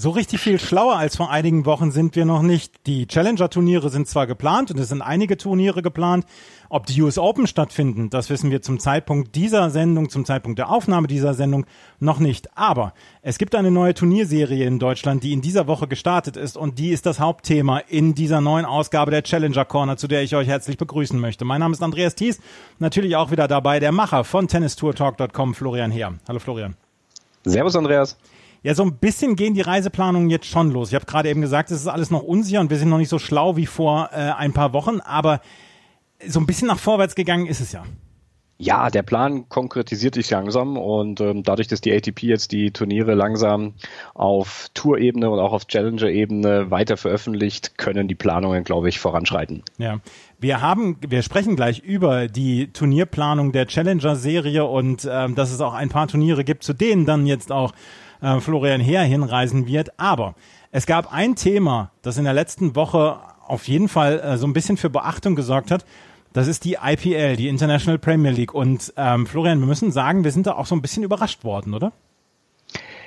So richtig viel schlauer als vor einigen Wochen sind wir noch nicht. Die Challenger-Turniere sind zwar geplant und es sind einige Turniere geplant. Ob die US Open stattfinden, das wissen wir zum Zeitpunkt dieser Sendung, zum Zeitpunkt der Aufnahme dieser Sendung noch nicht. Aber es gibt eine neue Turnierserie in Deutschland, die in dieser Woche gestartet ist und die ist das Hauptthema in dieser neuen Ausgabe der Challenger Corner, zu der ich euch herzlich begrüßen möchte. Mein Name ist Andreas Thies, natürlich auch wieder dabei der Macher von tennistourtalk.com, Florian Heer. Hallo Florian. Servus Andreas. Ja, so ein bisschen gehen die Reiseplanungen jetzt schon los. Ich habe gerade eben gesagt, es ist alles noch unsicher und wir sind noch nicht so schlau wie vor äh, ein paar Wochen, aber so ein bisschen nach vorwärts gegangen ist es ja. Ja, der Plan konkretisiert sich langsam und ähm, dadurch, dass die ATP jetzt die Turniere langsam auf Tour-Ebene und auch auf Challenger-Ebene weiter veröffentlicht, können die Planungen, glaube ich, voranschreiten. Ja, wir haben, wir sprechen gleich über die Turnierplanung der Challenger-Serie und ähm, dass es auch ein paar Turniere gibt, zu denen dann jetzt auch äh, Florian Heer hinreisen wird. Aber es gab ein Thema, das in der letzten Woche auf jeden Fall äh, so ein bisschen für Beachtung gesorgt hat. Das ist die IPL, die International Premier League. Und ähm, Florian, wir müssen sagen, wir sind da auch so ein bisschen überrascht worden, oder?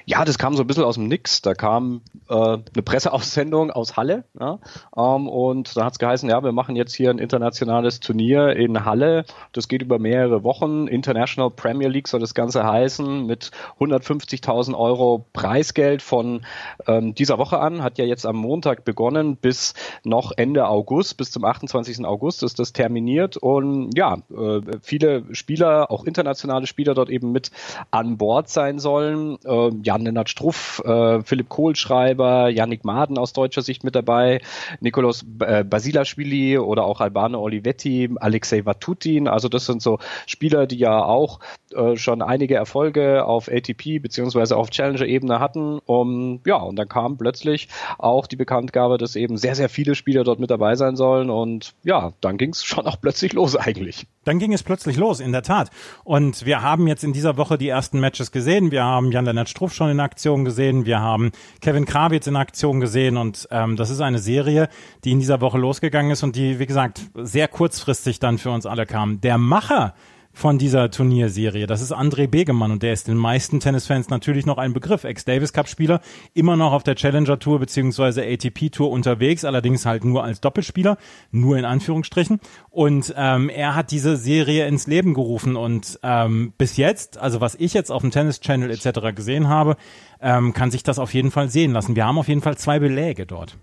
Ja, das kam so ein bisschen aus dem Nix. Da kam äh, eine Presseaussendung aus Halle ja, ähm, und da hat es geheißen, ja, wir machen jetzt hier ein internationales Turnier in Halle. Das geht über mehrere Wochen. International Premier League soll das Ganze heißen mit 150.000 Euro Preisgeld von ähm, dieser Woche an. Hat ja jetzt am Montag begonnen bis noch Ende August, bis zum 28. August ist das terminiert und ja, äh, viele Spieler, auch internationale Spieler dort eben mit an Bord sein sollen. Äh, ja, Jan-Lennart Struff, äh, Philipp Kohlschreiber, Yannick Maden aus deutscher Sicht mit dabei, Nikolaus äh, Basilashvili oder auch Albano Olivetti, Alexei Vatutin. Also das sind so Spieler, die ja auch äh, schon einige Erfolge auf ATP beziehungsweise auf Challenger-Ebene hatten. Um, ja, und dann kam plötzlich auch die Bekanntgabe, dass eben sehr, sehr viele Spieler dort mit dabei sein sollen. Und ja, dann ging es schon auch plötzlich los eigentlich. Dann ging es plötzlich los, in der Tat. Und wir haben jetzt in dieser Woche die ersten Matches gesehen. Wir haben Jan-Lennart Struff schon in Aktion gesehen. Wir haben Kevin Krawitz in Aktion gesehen. Und ähm, das ist eine Serie, die in dieser Woche losgegangen ist und die, wie gesagt, sehr kurzfristig dann für uns alle kam. Der Macher von dieser Turnierserie. Das ist André Begemann und der ist den meisten Tennisfans natürlich noch ein Begriff. Ex-Davis Cup-Spieler, immer noch auf der Challenger Tour beziehungsweise ATP Tour unterwegs, allerdings halt nur als Doppelspieler, nur in Anführungsstrichen. Und ähm, er hat diese Serie ins Leben gerufen und ähm, bis jetzt, also was ich jetzt auf dem Tennis Channel etc. gesehen habe, ähm, kann sich das auf jeden Fall sehen lassen. Wir haben auf jeden Fall zwei Beläge dort.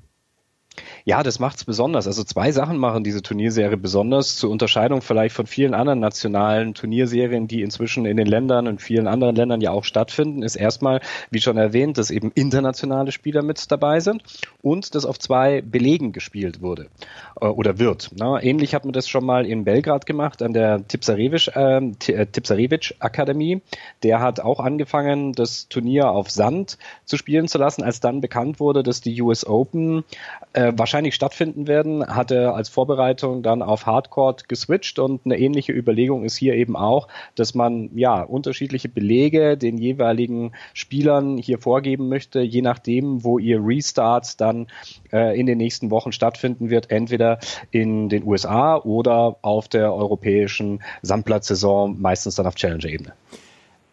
Ja, das macht's besonders. Also zwei Sachen machen diese Turnierserie besonders, zur Unterscheidung vielleicht von vielen anderen nationalen Turnierserien, die inzwischen in den Ländern und vielen anderen Ländern ja auch stattfinden, ist erstmal, wie schon erwähnt, dass eben internationale Spieler mit dabei sind und dass auf zwei Belegen gespielt wurde äh, oder wird. Na, ähnlich hat man das schon mal in Belgrad gemacht, an der Tipsarevic, äh, äh Tipsarevic Akademie. Der hat auch angefangen, das Turnier auf Sand zu spielen zu lassen, als dann bekannt wurde, dass die US Open äh, wahrscheinlich stattfinden werden, hat er als Vorbereitung dann auf Hardcore geswitcht und eine ähnliche Überlegung ist hier eben auch, dass man ja unterschiedliche Belege den jeweiligen Spielern hier vorgeben möchte, je nachdem, wo ihr Restart dann äh, in den nächsten Wochen stattfinden wird, entweder in den USA oder auf der europäischen Sandplatzsaison, meistens dann auf Challenger-Ebene.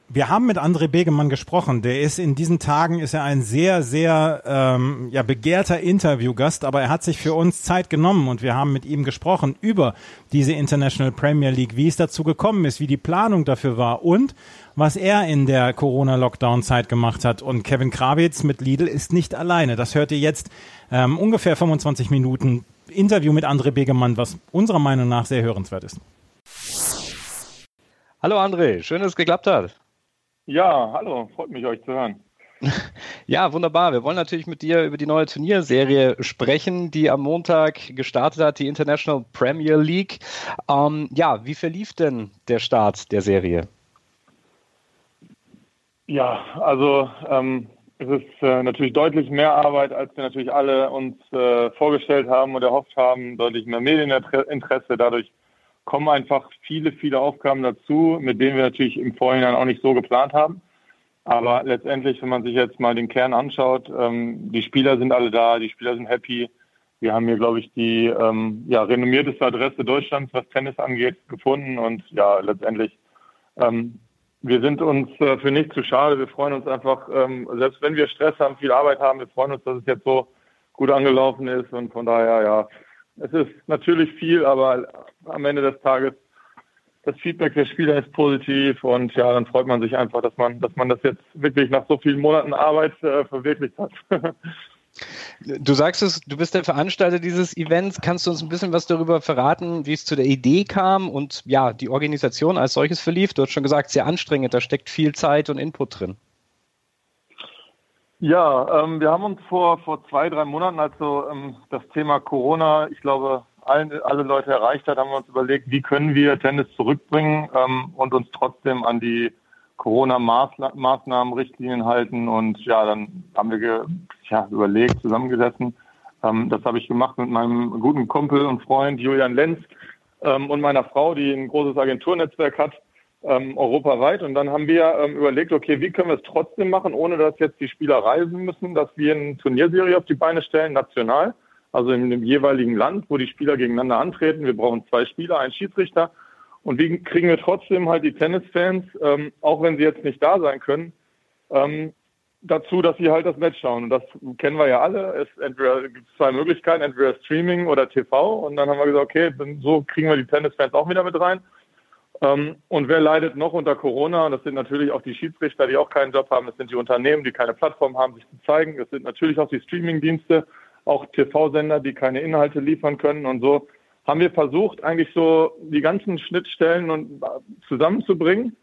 Wir haben mit André Begemann gesprochen. Der ist in diesen Tagen ist er ein sehr, sehr ähm, ja, begehrter Interviewgast, aber er hat sich für uns Zeit genommen und wir haben mit ihm gesprochen über diese International Premier League, wie es dazu gekommen ist, wie die Planung dafür war und was er in der Corona-Lockdown-Zeit gemacht hat. Und Kevin Krawitz mit Lidl ist nicht alleine. Das hört ihr jetzt ähm, ungefähr 25 Minuten Interview mit André Begemann, was unserer Meinung nach sehr hörenswert ist. Hallo André, schön, dass es geklappt hat. Ja, hallo, freut mich, euch zu hören. Ja, wunderbar. Wir wollen natürlich mit dir über die neue Turnierserie sprechen, die am Montag gestartet hat, die International Premier League. Ähm, ja, wie verlief denn der Start der Serie? Ja, also ähm, es ist äh, natürlich deutlich mehr Arbeit, als wir natürlich alle uns äh, vorgestellt haben und erhofft haben, deutlich mehr Medieninteresse. Dadurch kommen einfach viele, viele Aufgaben dazu, mit denen wir natürlich im Vorhinein auch nicht so geplant haben. Aber letztendlich, wenn man sich jetzt mal den Kern anschaut, ähm, die Spieler sind alle da, die Spieler sind happy. Wir haben hier, glaube ich, die ähm, ja, renommierteste Adresse Deutschlands, was Tennis angeht, gefunden. Und ja, letztendlich, ähm, wir sind uns äh, für nichts zu schade. Wir freuen uns einfach, ähm, selbst wenn wir Stress haben, viel Arbeit haben, wir freuen uns, dass es jetzt so gut angelaufen ist. Und von daher, ja, es ist natürlich viel, aber am Ende des Tages das Feedback der Spieler ist positiv und ja, dann freut man sich einfach, dass man, dass man das jetzt wirklich nach so vielen Monaten Arbeit äh, verwirklicht hat. Du sagst es, du bist der Veranstalter dieses Events. Kannst du uns ein bisschen was darüber verraten, wie es zu der Idee kam und ja, die Organisation als solches verlief? Du hast schon gesagt, sehr anstrengend, da steckt viel Zeit und Input drin. Ja, ähm, wir haben uns vor, vor zwei, drei Monaten, also ähm, das Thema Corona, ich glaube, allen, alle Leute erreicht hat, haben wir uns überlegt, wie können wir Tennis zurückbringen ähm, und uns trotzdem an die Corona-Maßnahmen, Richtlinien halten. Und ja, dann haben wir ja, überlegt, zusammengesessen. Ähm, das habe ich gemacht mit meinem guten Kumpel und Freund Julian Lenz ähm, und meiner Frau, die ein großes Agenturnetzwerk hat, ähm, europaweit. Und dann haben wir ähm, überlegt, okay, wie können wir es trotzdem machen, ohne dass jetzt die Spieler reisen müssen, dass wir eine Turnierserie auf die Beine stellen, national also in dem jeweiligen Land, wo die Spieler gegeneinander antreten. Wir brauchen zwei Spieler, einen Schiedsrichter. Und wie kriegen wir trotzdem halt die Tennisfans, ähm, auch wenn sie jetzt nicht da sein können, ähm, dazu, dass sie halt das Match schauen. Und das kennen wir ja alle. Es gibt zwei Möglichkeiten, entweder Streaming oder TV. Und dann haben wir gesagt, okay, so kriegen wir die Tennisfans auch wieder mit rein. Ähm, und wer leidet noch unter Corona? Und das sind natürlich auch die Schiedsrichter, die auch keinen Job haben. Das sind die Unternehmen, die keine Plattform haben, sich zu zeigen. Das sind natürlich auch die Streamingdienste auch TV-Sender, die keine Inhalte liefern können und so haben wir versucht, eigentlich so die ganzen Schnittstellen und äh, zusammenzubringen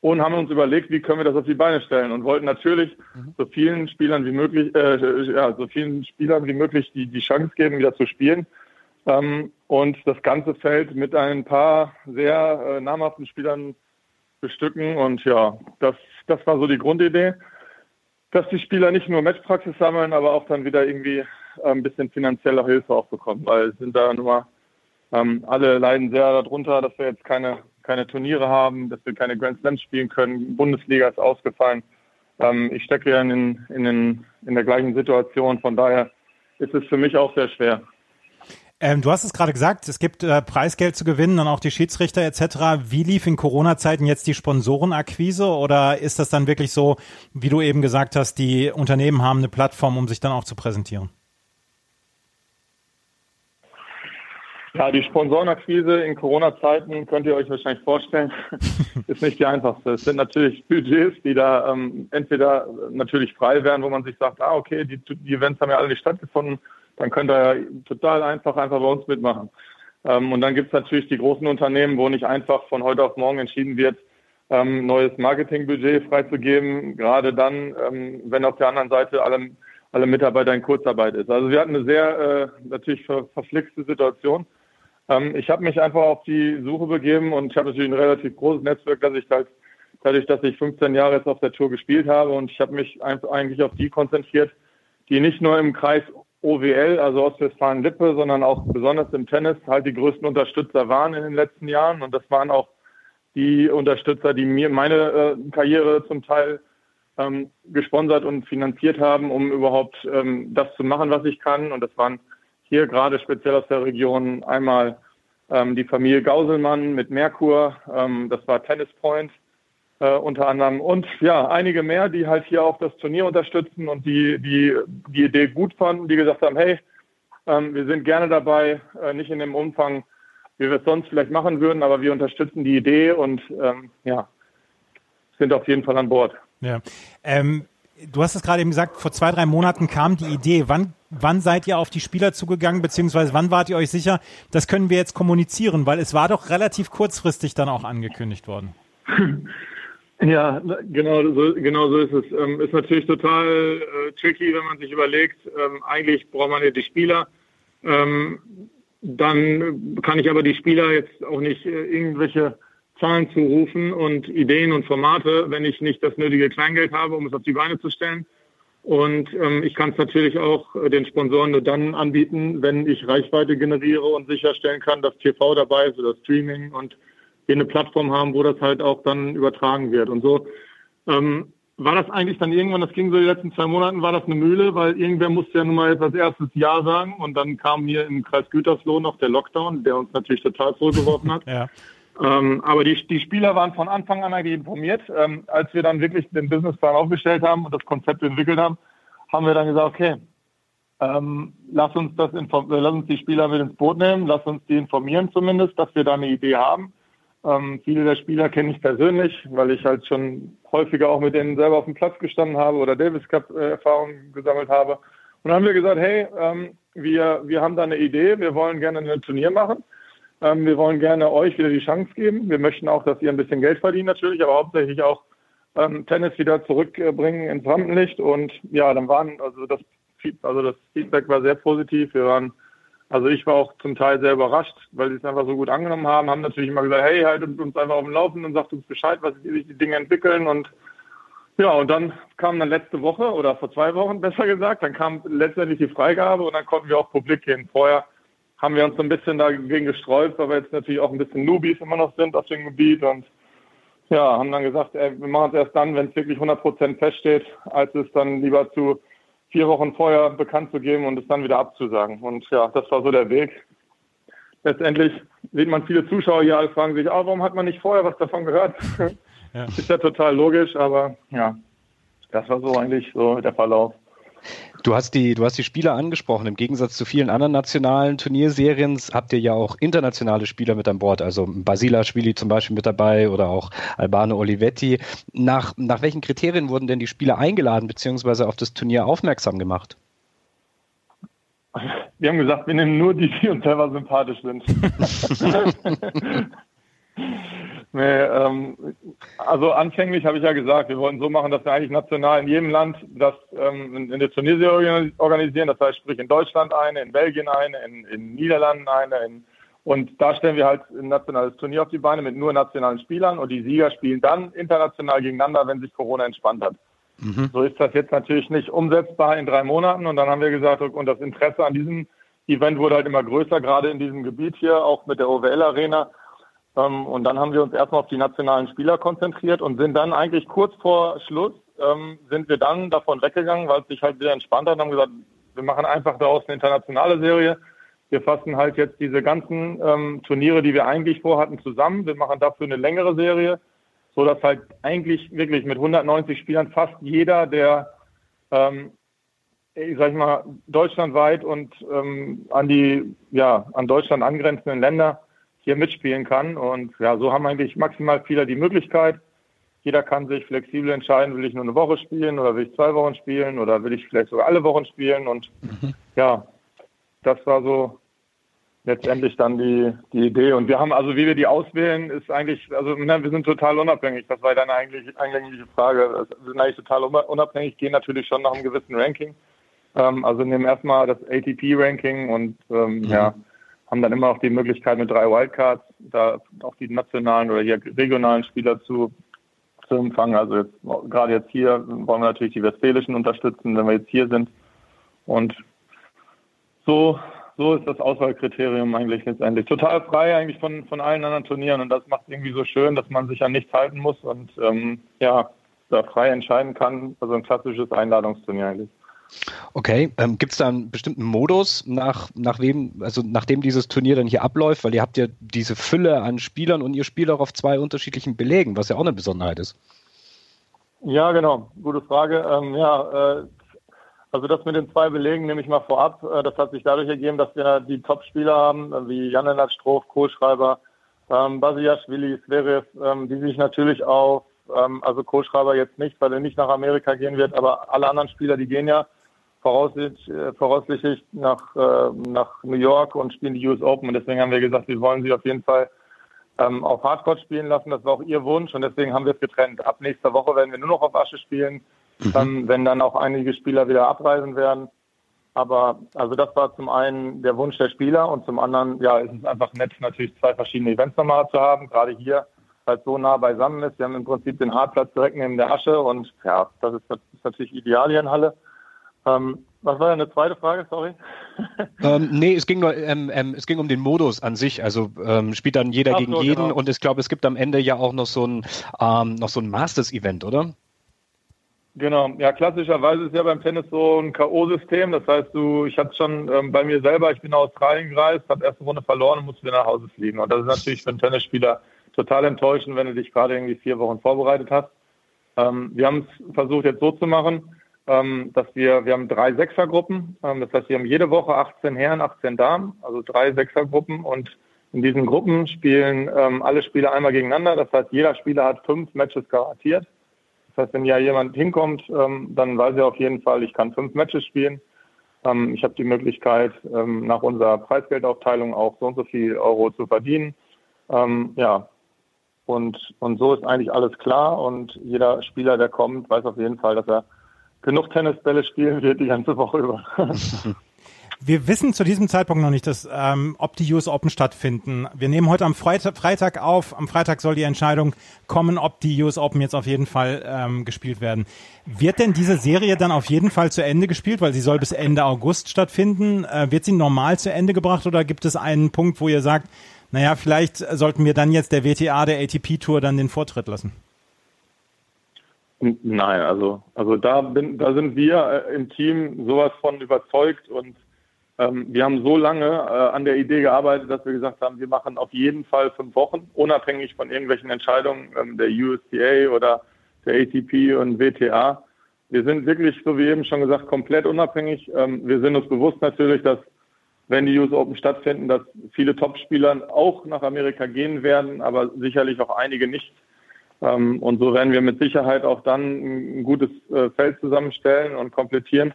und haben uns überlegt, wie können wir das auf die Beine stellen und wollten natürlich mhm. so vielen Spielern wie möglich, äh, ja, so vielen Spielern wie möglich die, die Chance geben, wieder zu spielen. Ähm, und das ganze Feld mit ein paar sehr äh, namhaften Spielern bestücken. Und ja, das, das war so die Grundidee, dass die Spieler nicht nur Matchpraxis sammeln, aber auch dann wieder irgendwie ein bisschen finanzielle Hilfe auch bekommen, weil sind da nur ähm, alle leiden sehr darunter, dass wir jetzt keine, keine Turniere haben, dass wir keine Grand Slams spielen können. Bundesliga ist ausgefallen. Ähm, ich stecke ja in, in, in, in der gleichen Situation, von daher ist es für mich auch sehr schwer. Ähm, du hast es gerade gesagt, es gibt äh, Preisgeld zu gewinnen, dann auch die Schiedsrichter etc. Wie lief in Corona-Zeiten jetzt die Sponsorenakquise oder ist das dann wirklich so, wie du eben gesagt hast, die Unternehmen haben eine Plattform, um sich dann auch zu präsentieren? Ja, die Sponsorenakquise in Corona-Zeiten könnt ihr euch wahrscheinlich vorstellen, ist nicht die einfachste. Es sind natürlich Budgets, die da ähm, entweder natürlich frei wären, wo man sich sagt, ah, okay, die, die Events haben ja alle nicht stattgefunden, dann könnt ihr total einfach einfach bei uns mitmachen. Ähm, und dann gibt es natürlich die großen Unternehmen, wo nicht einfach von heute auf morgen entschieden wird, ähm, neues Marketingbudget freizugeben, gerade dann, ähm, wenn auf der anderen Seite alle, alle Mitarbeiter in Kurzarbeit ist. Also wir hatten eine sehr äh, natürlich ver verflixte Situation. Ich habe mich einfach auf die Suche begeben und ich habe natürlich ein relativ großes Netzwerk, dass ich halt, dadurch, dass ich 15 Jahre jetzt auf der Tour gespielt habe und ich habe mich eigentlich auf die konzentriert, die nicht nur im Kreis OWL, also Ostwestfalen-Lippe, sondern auch besonders im Tennis halt die größten Unterstützer waren in den letzten Jahren. Und das waren auch die Unterstützer, die mir meine äh, Karriere zum Teil ähm, gesponsert und finanziert haben, um überhaupt ähm, das zu machen, was ich kann. Und das waren hier gerade speziell aus der Region einmal ähm, die Familie Gauselmann mit Merkur, ähm, das war Tennis Point äh, unter anderem und ja, einige mehr, die halt hier auch das Turnier unterstützen und die die, die Idee gut fanden, die gesagt haben, hey, ähm, wir sind gerne dabei, äh, nicht in dem Umfang, wie wir es sonst vielleicht machen würden, aber wir unterstützen die Idee und ähm, ja, sind auf jeden Fall an Bord. Ja. Ähm, du hast es gerade eben gesagt, vor zwei, drei Monaten kam die Idee. Wann, wann seid ihr auf die Spieler zugegangen, beziehungsweise wann wart ihr euch sicher, das können wir jetzt kommunizieren? Weil es war doch relativ kurzfristig dann auch angekündigt worden. Ja, genau so, genau so ist es. Ähm, ist natürlich total äh, tricky, wenn man sich überlegt, ähm, eigentlich braucht man ja die Spieler. Ähm, dann kann ich aber die Spieler jetzt auch nicht äh, irgendwelche Zahlen zurufen und Ideen und Formate, wenn ich nicht das nötige Kleingeld habe, um es auf die Beine zu stellen. Und ähm, ich kann es natürlich auch äh, den Sponsoren nur dann anbieten, wenn ich Reichweite generiere und sicherstellen kann, dass TV dabei ist oder Streaming und wir eine Plattform haben, wo das halt auch dann übertragen wird. Und so ähm, war das eigentlich dann irgendwann, das ging so die letzten zwei Monaten, war das eine Mühle, weil irgendwer musste ja nun mal jetzt als erstes Ja sagen und dann kam hier im Kreis Gütersloh noch der Lockdown, der uns natürlich total zurückgeworfen hat. ja. Ähm, aber die, die Spieler waren von Anfang an eigentlich informiert. Ähm, als wir dann wirklich den Businessplan aufgestellt haben und das Konzept entwickelt haben, haben wir dann gesagt, okay, ähm, lass uns das lass uns die Spieler mit ins Boot nehmen, lass uns die informieren zumindest, dass wir da eine Idee haben. Ähm, viele der Spieler kenne ich persönlich, weil ich halt schon häufiger auch mit denen selber auf dem Platz gestanden habe oder Davis Cup äh, Erfahrungen gesammelt habe. Und dann haben wir gesagt, hey, ähm, wir, wir haben da eine Idee, wir wollen gerne ein Turnier machen. Ähm, wir wollen gerne euch wieder die Chance geben. Wir möchten auch, dass ihr ein bisschen Geld verdient natürlich, aber hauptsächlich auch ähm, Tennis wieder zurückbringen ins Rampenlicht. Und ja, dann waren, also das also das Feedback war sehr positiv. Wir waren, also ich war auch zum Teil sehr überrascht, weil sie es einfach so gut angenommen haben, haben natürlich immer gesagt, hey, haltet uns einfach auf dem Laufenden und sagt uns Bescheid, was sich die Dinge entwickeln und ja, und dann kam dann letzte Woche oder vor zwei Wochen besser gesagt, dann kam letztendlich die Freigabe und dann konnten wir auch publik gehen. Vorher haben wir uns so ein bisschen dagegen gesträubt, weil wir jetzt natürlich auch ein bisschen Newbies immer noch sind auf dem Gebiet und ja, haben dann gesagt, ey, wir machen es erst dann, wenn es wirklich 100% feststeht, als es dann lieber zu vier Wochen vorher bekannt zu geben und es dann wieder abzusagen. Und ja, das war so der Weg. Letztendlich sieht man viele Zuschauer hier, alle fragen sich, ah, warum hat man nicht vorher was davon gehört? Ja. Ist ja total logisch, aber ja, das war so eigentlich so der Verlauf. Du hast die, du hast die Spieler angesprochen. Im Gegensatz zu vielen anderen nationalen Turnierserien habt ihr ja auch internationale Spieler mit an Bord. Also Basilashvili zum Beispiel mit dabei oder auch Albano Olivetti. Nach, nach welchen Kriterien wurden denn die Spieler eingeladen bzw. auf das Turnier aufmerksam gemacht? Wir haben gesagt, wir nehmen nur die, die uns selber sympathisch sind. Nee, ähm, also anfänglich habe ich ja gesagt, wir wollten so machen, dass wir eigentlich national in jedem Land das ähm, in der Turnierserie organisieren. Das heißt, sprich in Deutschland eine, in Belgien eine, in, in Niederlanden eine. In, und da stellen wir halt ein nationales Turnier auf die Beine mit nur nationalen Spielern und die Sieger spielen dann international gegeneinander, wenn sich Corona entspannt hat. Mhm. So ist das jetzt natürlich nicht umsetzbar in drei Monaten. Und dann haben wir gesagt, und das Interesse an diesem Event wurde halt immer größer, gerade in diesem Gebiet hier, auch mit der OWL Arena. Ähm, und dann haben wir uns erstmal auf die nationalen Spieler konzentriert und sind dann eigentlich kurz vor Schluss, ähm, sind wir dann davon weggegangen, weil es sich halt wieder entspannt hat und haben gesagt, wir machen einfach daraus eine internationale Serie. Wir fassen halt jetzt diese ganzen ähm, Turniere, die wir eigentlich vorhatten, zusammen. Wir machen dafür eine längere Serie, so dass halt eigentlich wirklich mit 190 Spielern fast jeder der, ähm, ich sag mal, deutschlandweit und ähm, an die, ja, an Deutschland angrenzenden Länder hier mitspielen kann. Und ja, so haben eigentlich maximal viele die Möglichkeit. Jeder kann sich flexibel entscheiden, will ich nur eine Woche spielen oder will ich zwei Wochen spielen oder will ich vielleicht sogar alle Wochen spielen. Und mhm. ja, das war so letztendlich dann die, die Idee. Und wir haben also, wie wir die auswählen, ist eigentlich, also wir sind total unabhängig. Das war deine eigentlich eigentliche Frage. Wir sind eigentlich total unabhängig, gehen natürlich schon nach einem gewissen Ranking. Ähm, also nehmen erstmal das ATP-Ranking und ähm, mhm. ja, haben dann immer noch die Möglichkeit mit drei Wildcards, da auch die nationalen oder hier regionalen Spieler zu, zu empfangen. Also jetzt, gerade jetzt hier wollen wir natürlich die Westfälischen unterstützen, wenn wir jetzt hier sind. Und so, so ist das Auswahlkriterium eigentlich letztendlich. Total frei eigentlich von, von allen anderen Turnieren und das macht irgendwie so schön, dass man sich an nichts halten muss und ähm, ja, da frei entscheiden kann. Also ein klassisches Einladungsturnier eigentlich. Okay, ähm, gibt es da einen bestimmten Modus, nach, nach wem, also nachdem dieses Turnier dann hier abläuft, weil ihr habt ja diese Fülle an Spielern und ihr spielt auch auf zwei unterschiedlichen Belegen, was ja auch eine Besonderheit ist. Ja, genau, gute Frage. Ähm, ja, äh, also das mit den zwei Belegen nehme ich mal vorab. Äh, das hat sich dadurch ergeben, dass wir die Top-Spieler haben, äh, wie Jan-Lennart Stroh, Kohlschreiber, ähm, Basiaschwili, Zverev, ähm, die sich natürlich auf, ähm, also Kohlschreiber jetzt nicht, weil er nicht nach Amerika gehen wird, aber alle anderen Spieler, die gehen ja voraussichtlich, äh, voraussichtlich nach, äh, nach New York und spielen die US Open. Und deswegen haben wir gesagt, wir wollen sie auf jeden Fall ähm, auf Hardcore spielen lassen. Das war auch ihr Wunsch und deswegen haben wir es getrennt. Ab nächster Woche werden wir nur noch auf Asche spielen, mhm. ähm, wenn dann auch einige Spieler wieder abreisen werden. Aber also das war zum einen der Wunsch der Spieler und zum anderen, ja, ist es einfach nett, natürlich zwei verschiedene Events nochmal zu haben, gerade hier, weil es so nah beisammen ist. Wir haben im Prinzip den Hartplatz direkt neben der Asche und ja, das ist, das ist natürlich ideal hier in Halle. Ähm, was war eine zweite Frage, sorry? ähm, nee, es ging nur, ähm, ähm, es ging um den Modus an sich. Also ähm, spielt dann jeder Ach gegen so, jeden genau. und ich glaube, es gibt am Ende ja auch noch so ein, ähm, noch so ein Masters-Event, oder? Genau, ja, klassischerweise ist ja beim Tennis so ein K.O.-System. Das heißt, du, ich hatte schon ähm, bei mir selber, ich bin nach Australien gereist, habe erste Runde verloren und musste wieder nach Hause fliegen. Und das ist natürlich für einen Tennisspieler total enttäuschend, wenn du dich gerade irgendwie vier Wochen vorbereitet hast. Wir haben es versucht jetzt so zu machen, dass wir, wir haben drei Sechsergruppen. Ähm, das heißt, wir haben jede Woche 18 Herren, 18 Damen, also drei Sechsergruppen und in diesen Gruppen spielen ähm, alle Spieler einmal gegeneinander. Das heißt, jeder Spieler hat fünf Matches garantiert. Das heißt, wenn ja jemand hinkommt, ähm, dann weiß er auf jeden Fall, ich kann fünf Matches spielen. Ähm, ich habe die Möglichkeit, ähm, nach unserer Preisgeldaufteilung auch so und so viel Euro zu verdienen. Ähm, ja, und, und so ist eigentlich alles klar. Und jeder Spieler, der kommt, weiß auf jeden Fall, dass er genug Tennisbälle spielen wird die ganze Woche über. Wir wissen zu diesem Zeitpunkt noch nicht, dass, ähm, ob die US Open stattfinden. Wir nehmen heute am Freitag, Freitag auf. Am Freitag soll die Entscheidung kommen, ob die US Open jetzt auf jeden Fall ähm, gespielt werden. Wird denn diese Serie dann auf jeden Fall zu Ende gespielt, weil sie soll bis Ende August stattfinden? Äh, wird sie normal zu Ende gebracht oder gibt es einen Punkt, wo ihr sagt, naja, vielleicht sollten wir dann jetzt der WTA, der ATP Tour dann den Vortritt lassen? Nein, also, also da bin, da sind wir äh, im Team sowas von überzeugt und ähm, wir haben so lange äh, an der Idee gearbeitet, dass wir gesagt haben, wir machen auf jeden Fall fünf Wochen, unabhängig von irgendwelchen Entscheidungen ähm, der USDA oder der ATP und WTA. Wir sind wirklich, so wie eben schon gesagt, komplett unabhängig. Ähm, wir sind uns bewusst natürlich, dass wenn die US Open stattfinden, dass viele Topspieler auch nach Amerika gehen werden, aber sicherlich auch einige nicht. Und so werden wir mit Sicherheit auch dann ein gutes äh, Feld zusammenstellen und komplettieren.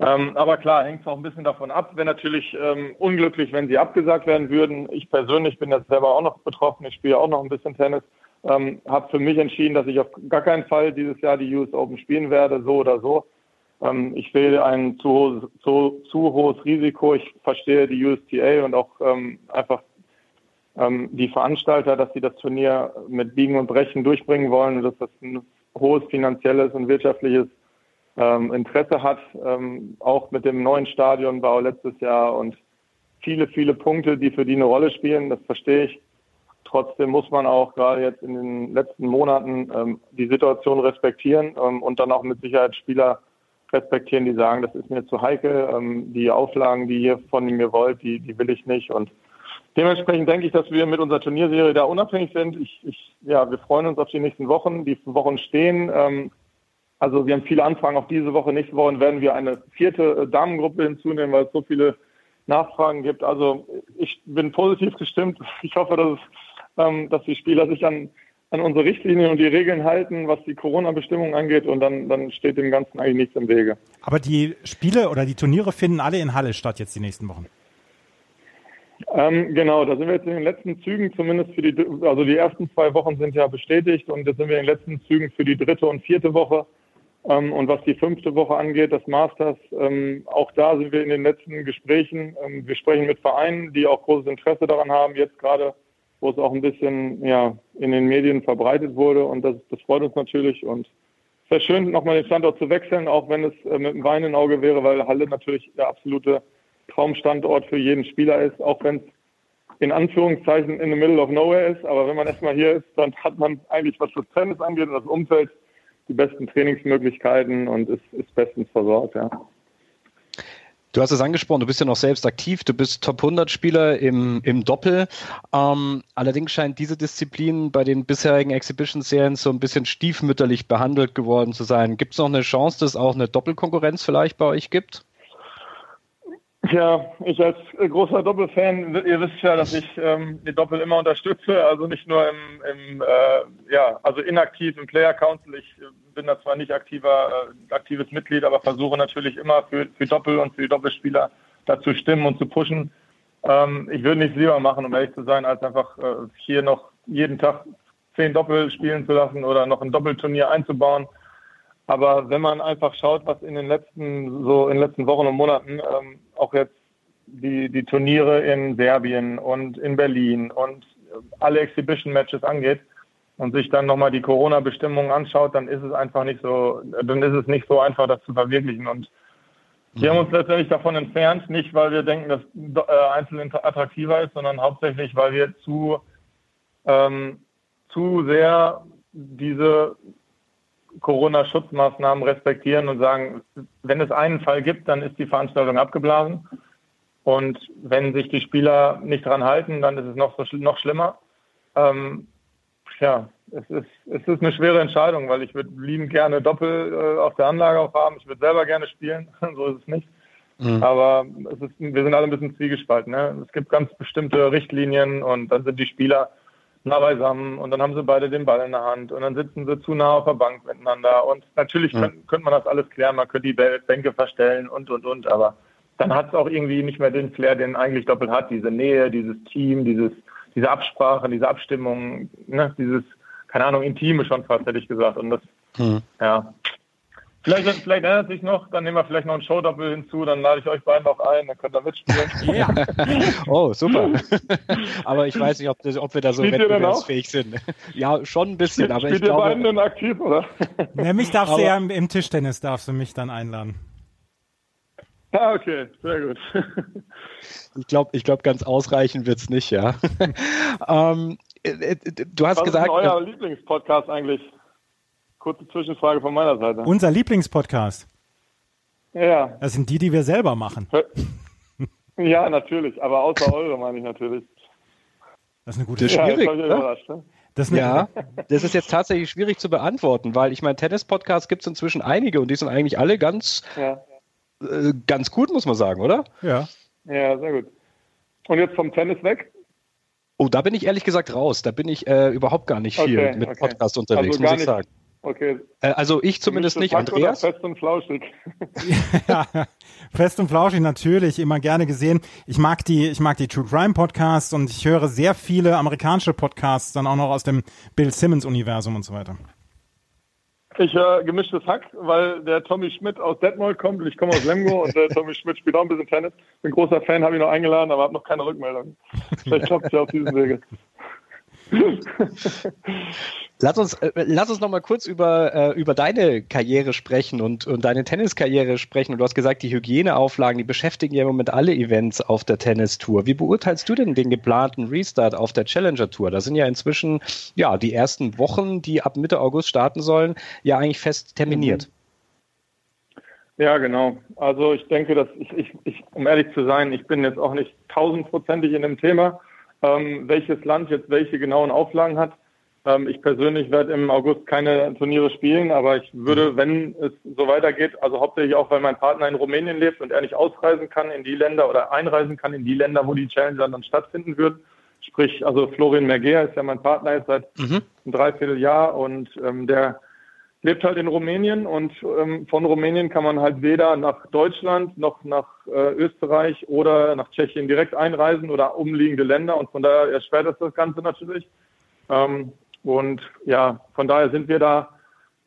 Ähm, aber klar, hängt es auch ein bisschen davon ab. Wäre natürlich ähm, unglücklich, wenn sie abgesagt werden würden. Ich persönlich bin jetzt selber auch noch betroffen. Ich spiele auch noch ein bisschen Tennis. Ähm, habe für mich entschieden, dass ich auf gar keinen Fall dieses Jahr die US Open spielen werde, so oder so. Ähm, ich sehe ein zu, zu, zu hohes Risiko. Ich verstehe die USTA und auch ähm, einfach ähm, die Veranstalter, dass sie das Turnier mit Biegen und Brechen durchbringen wollen und dass das ein hohes finanzielles und wirtschaftliches ähm, Interesse hat, ähm, auch mit dem neuen Stadionbau letztes Jahr und viele, viele Punkte, die für die eine Rolle spielen, das verstehe ich. Trotzdem muss man auch gerade jetzt in den letzten Monaten ähm, die Situation respektieren ähm, und dann auch mit Sicherheit Spieler respektieren, die sagen, das ist mir zu heikel, ähm, die Auflagen, die ihr von mir wollt, die, die will ich nicht. Und dementsprechend denke ich, dass wir mit unserer Turnierserie da unabhängig sind. Ich, ich, ja, wir freuen uns auf die nächsten Wochen. Die Wochen stehen. Ähm, also wir haben viele Anfragen auch diese Woche. Nächste Woche werden wir eine vierte äh, Damengruppe hinzunehmen, weil es so viele Nachfragen gibt. Also ich bin positiv gestimmt. Ich hoffe, dass, es, ähm, dass die Spieler sich an, an unsere Richtlinien und die Regeln halten, was die Corona-Bestimmungen angeht. Und dann, dann steht dem Ganzen eigentlich nichts im Wege. Aber die Spiele oder die Turniere finden alle in Halle statt jetzt die nächsten Wochen. Ähm, genau, da sind wir jetzt in den letzten Zügen, zumindest für die, also die ersten zwei Wochen sind ja bestätigt und jetzt sind wir in den letzten Zügen für die dritte und vierte Woche. Ähm, und was die fünfte Woche angeht, das Masters, ähm, auch da sind wir in den letzten Gesprächen. Ähm, wir sprechen mit Vereinen, die auch großes Interesse daran haben, jetzt gerade, wo es auch ein bisschen ja, in den Medien verbreitet wurde. Und das, das freut uns natürlich. Und es wäre schön, nochmal den Standort zu wechseln, auch wenn es äh, mit einem Wein im Auge wäre, weil Halle natürlich der absolute Traumstandort für jeden Spieler ist, auch wenn es in Anführungszeichen in the middle of nowhere ist. Aber wenn man erstmal hier ist, dann hat man eigentlich, was das Tennis angeht und das Umfeld, die besten Trainingsmöglichkeiten und ist, ist bestens versorgt, ja. Du hast es angesprochen, du bist ja noch selbst aktiv, du bist Top 100 Spieler im, im Doppel. Ähm, allerdings scheint diese Disziplin bei den bisherigen Exhibition-Serien so ein bisschen stiefmütterlich behandelt geworden zu sein. Gibt es noch eine Chance, dass es auch eine Doppelkonkurrenz vielleicht bei euch gibt? Ja, ich als großer Doppelfan, ihr wisst ja, dass ich ähm, die Doppel immer unterstütze, also nicht nur im, im äh, ja, also inaktiv im Player Council. Ich bin da zwar nicht aktiver, äh, aktives Mitglied, aber versuche natürlich immer für, für Doppel und für die Doppelspieler dazu stimmen und zu pushen. Ähm, ich würde nichts lieber machen, um ehrlich zu sein, als einfach äh, hier noch jeden Tag zehn Doppel spielen zu lassen oder noch ein Doppelturnier einzubauen. Aber wenn man einfach schaut, was in den letzten, so in den letzten Wochen und Monaten, ähm, auch jetzt die, die Turniere in Serbien und in Berlin und alle Exhibition-Matches angeht und sich dann nochmal die Corona-Bestimmungen anschaut, dann ist es einfach nicht so, dann ist es nicht so einfach, das zu verwirklichen. Und wir haben uns letztendlich davon entfernt, nicht weil wir denken, dass äh, Einzel attraktiver ist, sondern hauptsächlich, weil wir zu, ähm, zu sehr diese Corona-Schutzmaßnahmen respektieren und sagen, wenn es einen Fall gibt, dann ist die Veranstaltung abgeblasen. Und wenn sich die Spieler nicht dran halten, dann ist es noch, so, noch schlimmer. Ähm, ja, es ist, es ist eine schwere Entscheidung, weil ich würde lieben gerne Doppel äh, auf der Anlage auch haben. Ich würde selber gerne spielen, so ist es nicht. Mhm. Aber es ist, wir sind alle ein bisschen zwiegespalten. Ne? Es gibt ganz bestimmte Richtlinien und dann sind die Spieler nah beisammen und dann haben sie beide den Ball in der Hand und dann sitzen sie zu nah auf der Bank miteinander. Und natürlich mhm. könnte, könnte man das alles klären, man könnte die Bänke verstellen und, und, und. Aber dann hat es auch irgendwie nicht mehr den Flair, den eigentlich doppelt hat. Diese Nähe, dieses Team, dieses, diese Absprache, diese Abstimmung, ne? dieses, keine Ahnung, Intime schon fast, hätte ich gesagt. Und das, mhm. ja, Vielleicht, vielleicht erinnert sich noch, dann nehmen wir vielleicht noch ein Showdoppel hinzu, dann lade ich euch beiden noch ein, dann könnt ihr mitspielen. Ja. oh, super. aber ich weiß nicht, ob, das, ob wir da so wettbewerbsfähig sind. Ja, schon ein bisschen, aber Spielt ich glaube... Spielt ihr beiden denn aktiv, oder? Ja, mich darfst aber, du ja im, im, Tischtennis, darfst du mich dann einladen. Ah, okay, sehr gut. ich glaube, ich glaub, ganz ausreichend wird es nicht, ja. ähm, äh, äh, du hast Was gesagt... Was ist euer Lieblingspodcast eigentlich? Kurze Zwischenfrage von meiner Seite. Unser Lieblingspodcast. Ja. Das sind die, die wir selber machen. Ja, natürlich, aber außer eure meine ich natürlich. Das ist eine gute Frage. Ja, schwierig, ne? Das ja, das ist jetzt tatsächlich schwierig zu beantworten, weil ich meine, Tennis-Podcasts gibt es inzwischen einige und die sind eigentlich alle ganz, ja. äh, ganz gut, muss man sagen, oder? Ja. Ja, sehr gut. Und jetzt vom Tennis weg? Oh, da bin ich ehrlich gesagt raus. Da bin ich äh, überhaupt gar nicht viel okay, mit okay. Podcast unterwegs, also muss ich sagen. Okay. Äh, also ich zumindest nicht, Andreas. Fest und flauschig. ja, fest und flauschig natürlich, immer gerne gesehen. Ich mag die, ich mag die True Crime Podcasts und ich höre sehr viele amerikanische Podcasts, dann auch noch aus dem Bill Simmons Universum und so weiter. Ich höre gemischtes Hack, weil der Tommy Schmidt aus Detmold kommt und ich komme aus Lemgo und der Tommy Schmidt spielt auch ein bisschen Tennis. Bin großer Fan, habe ihn noch eingeladen, aber habe noch keine Rückmeldung. Vielleicht klappt es ja auf diesem Wege. Lass uns, äh, lass uns noch mal kurz über, äh, über deine Karriere sprechen und, und deine Tenniskarriere sprechen. Und du hast gesagt, die Hygieneauflagen, die beschäftigen ja im Moment alle Events auf der Tennistour. Wie beurteilst du denn den geplanten Restart auf der Challenger Tour? Da sind ja inzwischen ja die ersten Wochen, die ab Mitte August starten sollen, ja eigentlich fest terminiert. Mhm. Ja, genau. Also ich denke, dass ich, ich, ich, um ehrlich zu sein, ich bin jetzt auch nicht tausendprozentig in dem Thema, ähm, welches Land jetzt welche genauen Auflagen hat. Ähm, ich persönlich werde im August keine Turniere spielen, aber ich würde, mhm. wenn es so weitergeht, also hauptsächlich auch, weil mein Partner in Rumänien lebt und er nicht ausreisen kann in die Länder oder einreisen kann in die Länder, wo die Challenger dann stattfinden wird. Sprich, also Florian Merger ist ja mein Partner jetzt seit mhm. einem Dreivierteljahr und ähm, der lebt halt in Rumänien und ähm, von Rumänien kann man halt weder nach Deutschland noch nach äh, Österreich oder nach Tschechien direkt einreisen oder umliegende Länder und von daher erschwert das das Ganze natürlich. Ähm, und ja, von daher sind wir da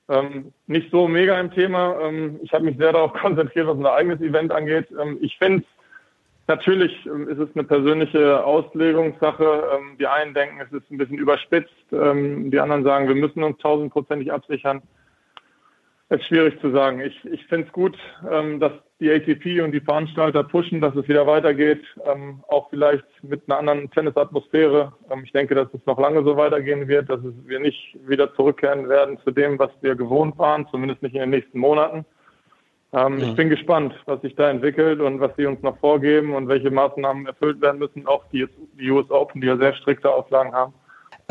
ähm, nicht so mega im Thema. Ähm, ich habe mich sehr darauf konzentriert, was unser eigenes Event angeht. Ähm, ich finde, natürlich ähm, ist es eine persönliche Auslegungssache. Die einen denken, es ist ein bisschen überspitzt. Die anderen sagen, wir müssen uns tausendprozentig absichern. Es ist schwierig zu sagen. Ich, ich finde es gut, ähm, dass die ATP und die Veranstalter pushen, dass es wieder weitergeht, ähm, auch vielleicht mit einer anderen Tennisatmosphäre. Ähm, ich denke, dass es noch lange so weitergehen wird, dass es, wir nicht wieder zurückkehren werden zu dem, was wir gewohnt waren, zumindest nicht in den nächsten Monaten. Ähm, ja. Ich bin gespannt, was sich da entwickelt und was sie uns noch vorgeben und welche Maßnahmen erfüllt werden müssen, auch die, die US Open, die ja sehr strikte Auflagen haben.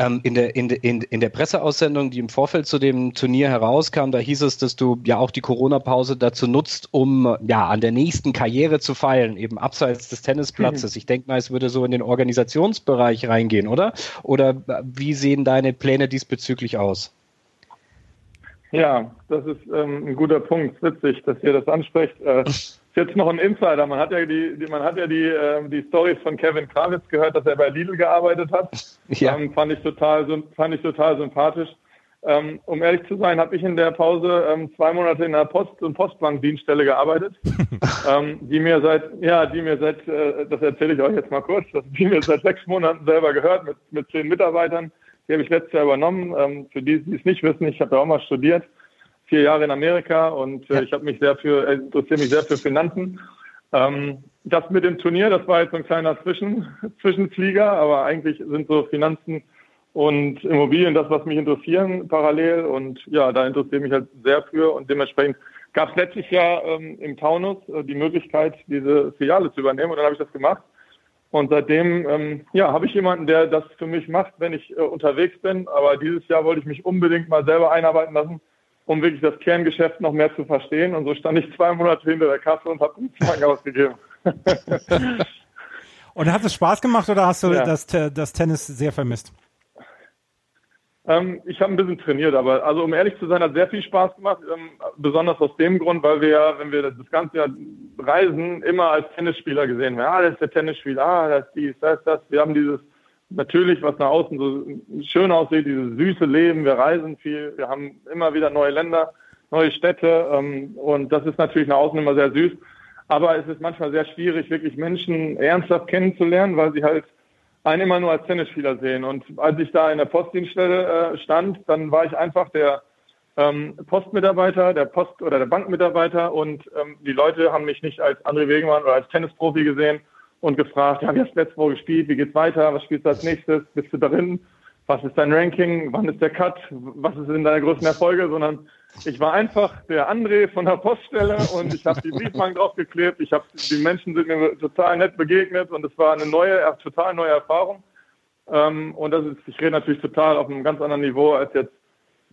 Ähm, in, der, in, in, in der Presseaussendung, die im Vorfeld zu dem Turnier herauskam, da hieß es, dass du ja auch die Corona-Pause dazu nutzt, um ja an der nächsten Karriere zu feilen, eben abseits des Tennisplatzes. Mhm. Ich denke mal, es würde so in den Organisationsbereich reingehen, oder? Oder wie sehen deine Pläne diesbezüglich aus? Ja, das ist ähm, ein guter Punkt. Witzig, dass ihr das ansprecht. Äh, ist jetzt noch ein Insider. Man hat ja die, die man hat ja die, äh, die Stories von Kevin Krawitz gehört, dass er bei Lidl gearbeitet hat. Ja. Ähm, fand ich total, fand ich total sympathisch. Ähm, um ehrlich zu sein, habe ich in der Pause ähm, zwei Monate in der Post- und Postbankdienststelle gearbeitet, ähm, die mir seit, ja, die mir seit, äh, das erzähle ich euch jetzt mal kurz, die mir seit sechs Monaten selber gehört mit, mit zehn Mitarbeitern. Die habe ich letztes Jahr übernommen. Ähm, für die, die es nicht wissen, ich habe ja auch mal studiert vier Jahre in Amerika und äh, ich habe mich sehr für, äh, interessiere mich sehr für Finanzen. Ähm, das mit dem Turnier, das war jetzt so ein kleiner Zwischen, Zwischenflieger, aber eigentlich sind so Finanzen und Immobilien das, was mich interessieren parallel. Und ja, da interessiere ich mich halt sehr für. Und dementsprechend gab es letztes Jahr ähm, im Taunus äh, die Möglichkeit, diese Filiale zu übernehmen. Und dann habe ich das gemacht. Und seitdem, ähm, ja, habe ich jemanden, der das für mich macht, wenn ich äh, unterwegs bin. Aber dieses Jahr wollte ich mich unbedingt mal selber einarbeiten lassen, um wirklich das Kerngeschäft noch mehr zu verstehen. Und so stand ich zwei Monate hinter der Kasse und habe einen Zwang ausgegeben. und hat es Spaß gemacht oder hast du ja. das, das Tennis sehr vermisst? Ähm, ich habe ein bisschen trainiert, aber also um ehrlich zu sein, hat sehr viel Spaß gemacht. Ähm, besonders aus dem Grund, weil wir ja, wenn wir das ganze Jahr reisen, immer als Tennisspieler gesehen werden. Ah, das ist der Tennisspieler, ah, das ist dies, das ist das. Wir haben dieses natürlich, was nach außen so schön aussieht, dieses süße Leben. Wir reisen viel, wir haben immer wieder neue Länder, neue Städte ähm, und das ist natürlich nach außen immer sehr süß. Aber es ist manchmal sehr schwierig, wirklich Menschen ernsthaft kennenzulernen, weil sie halt einen immer nur als Tennisspieler sehen. Und als ich da in der Postdienststelle äh, stand, dann war ich einfach der ähm, Postmitarbeiter, der Post- oder der Bankmitarbeiter und ähm, die Leute haben mich nicht als André Wegemann oder als Tennisprofi gesehen und gefragt, ja, wie hast du letzte Woche gespielt, wie geht's weiter, was spielst du als nächstes, bist du darin, was ist dein Ranking, wann ist der Cut, was ist in deiner größten Erfolge, sondern ich war einfach der André von der Poststelle und ich habe die Briefmarken draufgeklebt. Ich habe die Menschen sind mir total nett begegnet und es war eine neue, total neue Erfahrung. Ähm, und das ist, ich rede natürlich total auf einem ganz anderen Niveau als jetzt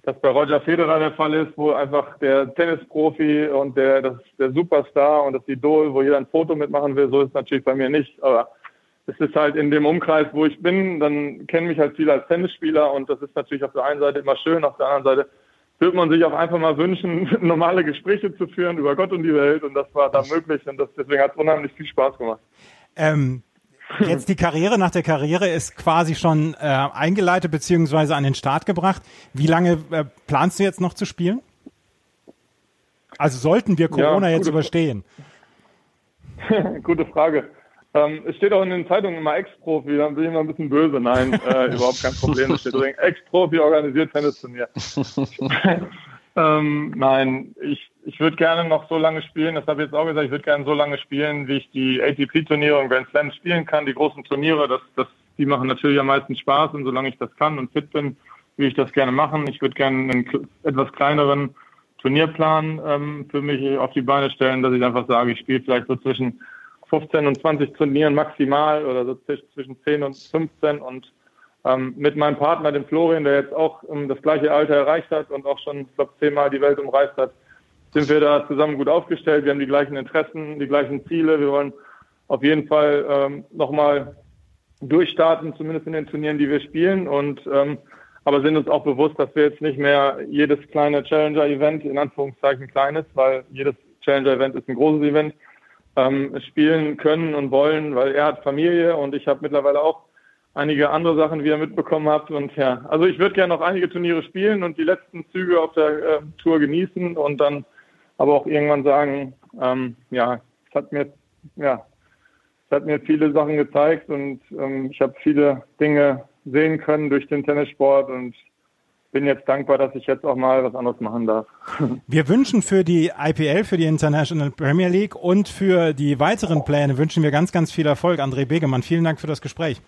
das bei Roger Federer der Fall ist, wo einfach der Tennisprofi und der, das, der Superstar und das Idol, wo jeder ein Foto mitmachen will, so ist es natürlich bei mir nicht. Aber es ist halt in dem Umkreis, wo ich bin, dann kennen mich halt viele als Tennisspieler und das ist natürlich auf der einen Seite immer schön, auf der anderen Seite würde man sich auch einfach mal wünschen, normale Gespräche zu führen über Gott und die Welt. Und das war da möglich und das, deswegen hat es unheimlich viel Spaß gemacht. Ähm, jetzt die Karriere nach der Karriere ist quasi schon äh, eingeleitet beziehungsweise an den Start gebracht. Wie lange äh, planst du jetzt noch zu spielen? Also sollten wir Corona ja, jetzt überstehen? gute Frage. Ähm, es steht auch in den Zeitungen immer Ex-Profi, dann bin ich immer ein bisschen böse. Nein, äh, überhaupt kein Problem. Es steht drin, Ex-Profi organisiert Tennisturnier. ähm, nein, ich, ich würde gerne noch so lange spielen, das habe ich jetzt auch gesagt, ich würde gerne so lange spielen, wie ich die ATP-Turniere und Grand Slams spielen kann. Die großen Turniere, das, das, die machen natürlich am meisten Spaß und solange ich das kann und fit bin, würde ich das gerne machen. Ich würde gerne einen etwas kleineren Turnierplan ähm, für mich auf die Beine stellen, dass ich einfach sage, ich spiele vielleicht so zwischen 15 und 20 Turnieren maximal oder so zwischen 10 und 15 und ähm, mit meinem Partner, dem Florian, der jetzt auch ähm, das gleiche Alter erreicht hat und auch schon, ich glaube, zehnmal die Welt umreist hat, sind wir da zusammen gut aufgestellt. Wir haben die gleichen Interessen, die gleichen Ziele. Wir wollen auf jeden Fall ähm, nochmal durchstarten, zumindest in den Turnieren, die wir spielen. Und ähm, aber sind uns auch bewusst, dass wir jetzt nicht mehr jedes kleine Challenger-Event, in Anführungszeichen kleines, weil jedes Challenger-Event ist ein großes Event, ähm, spielen können und wollen, weil er hat Familie und ich habe mittlerweile auch einige andere Sachen, wie ihr mitbekommen habt. Und ja, also ich würde gerne noch einige Turniere spielen und die letzten Züge auf der äh, Tour genießen und dann aber auch irgendwann sagen, ähm, ja, es hat mir, ja, es hat mir viele Sachen gezeigt und ähm, ich habe viele Dinge sehen können durch den Tennissport und bin jetzt dankbar, dass ich jetzt auch mal was anderes machen darf. Wir wünschen für die IPL, für die International Premier League und für die weiteren Pläne wünschen wir ganz, ganz viel Erfolg. André Begemann, vielen Dank für das Gespräch.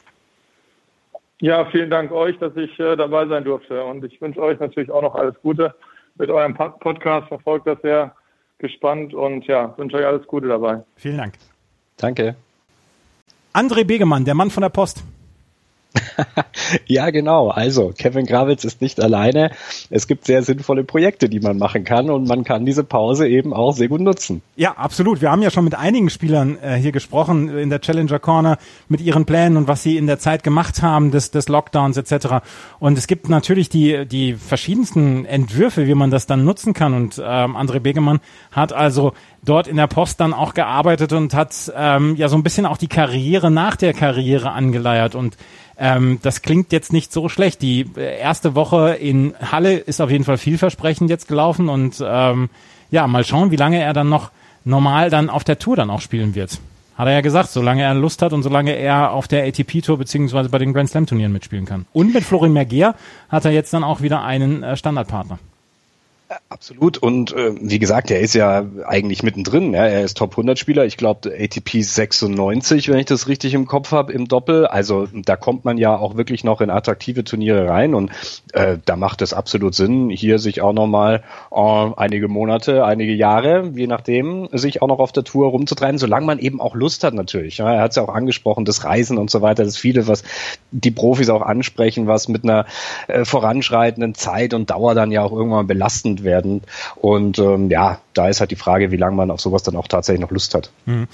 Ja, vielen Dank euch, dass ich äh, dabei sein durfte. Und ich wünsche euch natürlich auch noch alles Gute mit eurem Podcast. Verfolgt das sehr gespannt und ja, wünsche euch alles Gute dabei. Vielen Dank. Danke. André Begemann, der Mann von der Post. ja, genau. Also, Kevin Gravitz ist nicht alleine. Es gibt sehr sinnvolle Projekte, die man machen kann und man kann diese Pause eben auch sehr gut nutzen. Ja, absolut. Wir haben ja schon mit einigen Spielern äh, hier gesprochen in der Challenger Corner mit ihren Plänen und was sie in der Zeit gemacht haben des, des Lockdowns etc. Und es gibt natürlich die, die verschiedensten Entwürfe, wie man das dann nutzen kann. Und ähm, André Begemann hat also dort in der Post dann auch gearbeitet und hat ähm, ja so ein bisschen auch die Karriere nach der Karriere angeleiert und ähm, das klingt jetzt nicht so schlecht. Die äh, erste Woche in Halle ist auf jeden Fall vielversprechend jetzt gelaufen und ähm, ja, mal schauen, wie lange er dann noch normal dann auf der Tour dann auch spielen wird. Hat er ja gesagt, solange er Lust hat und solange er auf der ATP-Tour beziehungsweise bei den Grand Slam-Turnieren mitspielen kann. Und mit Florin Mergier hat er jetzt dann auch wieder einen äh, Standardpartner. Absolut. Und äh, wie gesagt, er ist ja eigentlich mittendrin. Ja. Er ist Top 100 Spieler. Ich glaube, ATP 96, wenn ich das richtig im Kopf habe, im Doppel. Also da kommt man ja auch wirklich noch in attraktive Turniere rein. Und äh, da macht es absolut Sinn, hier sich auch nochmal äh, einige Monate, einige Jahre, je nachdem, sich auch noch auf der Tour rumzutreiben, solange man eben auch Lust hat natürlich. Ja. Er hat es ja auch angesprochen, das Reisen und so weiter. Das viele, was die Profis auch ansprechen, was mit einer äh, voranschreitenden Zeit und Dauer dann ja auch irgendwann belastend werden. Und ähm, ja, da ist halt die Frage, wie lange man auf sowas dann auch tatsächlich noch Lust hat. Mhm.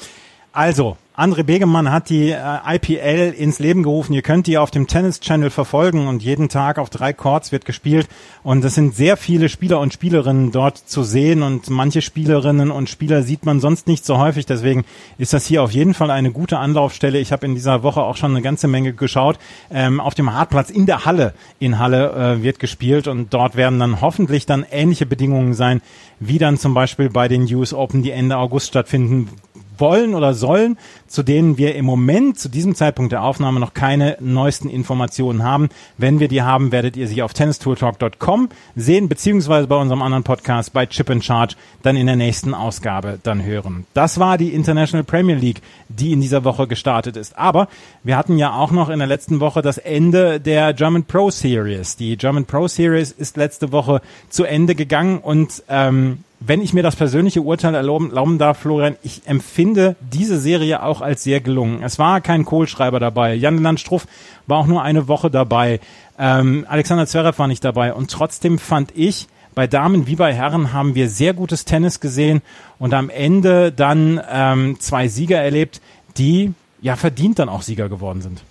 Also, André Begemann hat die äh, IPL ins Leben gerufen. Ihr könnt die auf dem Tennis Channel verfolgen und jeden Tag auf drei Courts wird gespielt. Und es sind sehr viele Spieler und Spielerinnen dort zu sehen und manche Spielerinnen und Spieler sieht man sonst nicht so häufig. Deswegen ist das hier auf jeden Fall eine gute Anlaufstelle. Ich habe in dieser Woche auch schon eine ganze Menge geschaut. Ähm, auf dem Hartplatz in der Halle in Halle äh, wird gespielt und dort werden dann hoffentlich dann ähnliche Bedingungen sein, wie dann zum Beispiel bei den US Open, die Ende August stattfinden, wollen oder sollen, zu denen wir im Moment zu diesem Zeitpunkt der Aufnahme noch keine neuesten Informationen haben. Wenn wir die haben, werdet ihr sie auf tennistourtalk.com sehen, beziehungsweise bei unserem anderen Podcast bei Chip and Charge dann in der nächsten Ausgabe dann hören. Das war die International Premier League, die in dieser Woche gestartet ist. Aber wir hatten ja auch noch in der letzten Woche das Ende der German Pro Series. Die German Pro Series ist letzte Woche zu Ende gegangen und ähm, wenn ich mir das persönliche Urteil erlauben, erlauben darf, Florian, ich empfinde diese Serie auch als sehr gelungen. Es war kein Kohlschreiber dabei. Jan Landstruff war auch nur eine Woche dabei. Ähm, Alexander Zverev war nicht dabei. Und trotzdem fand ich, bei Damen wie bei Herren haben wir sehr gutes Tennis gesehen und am Ende dann ähm, zwei Sieger erlebt, die ja verdient dann auch Sieger geworden sind.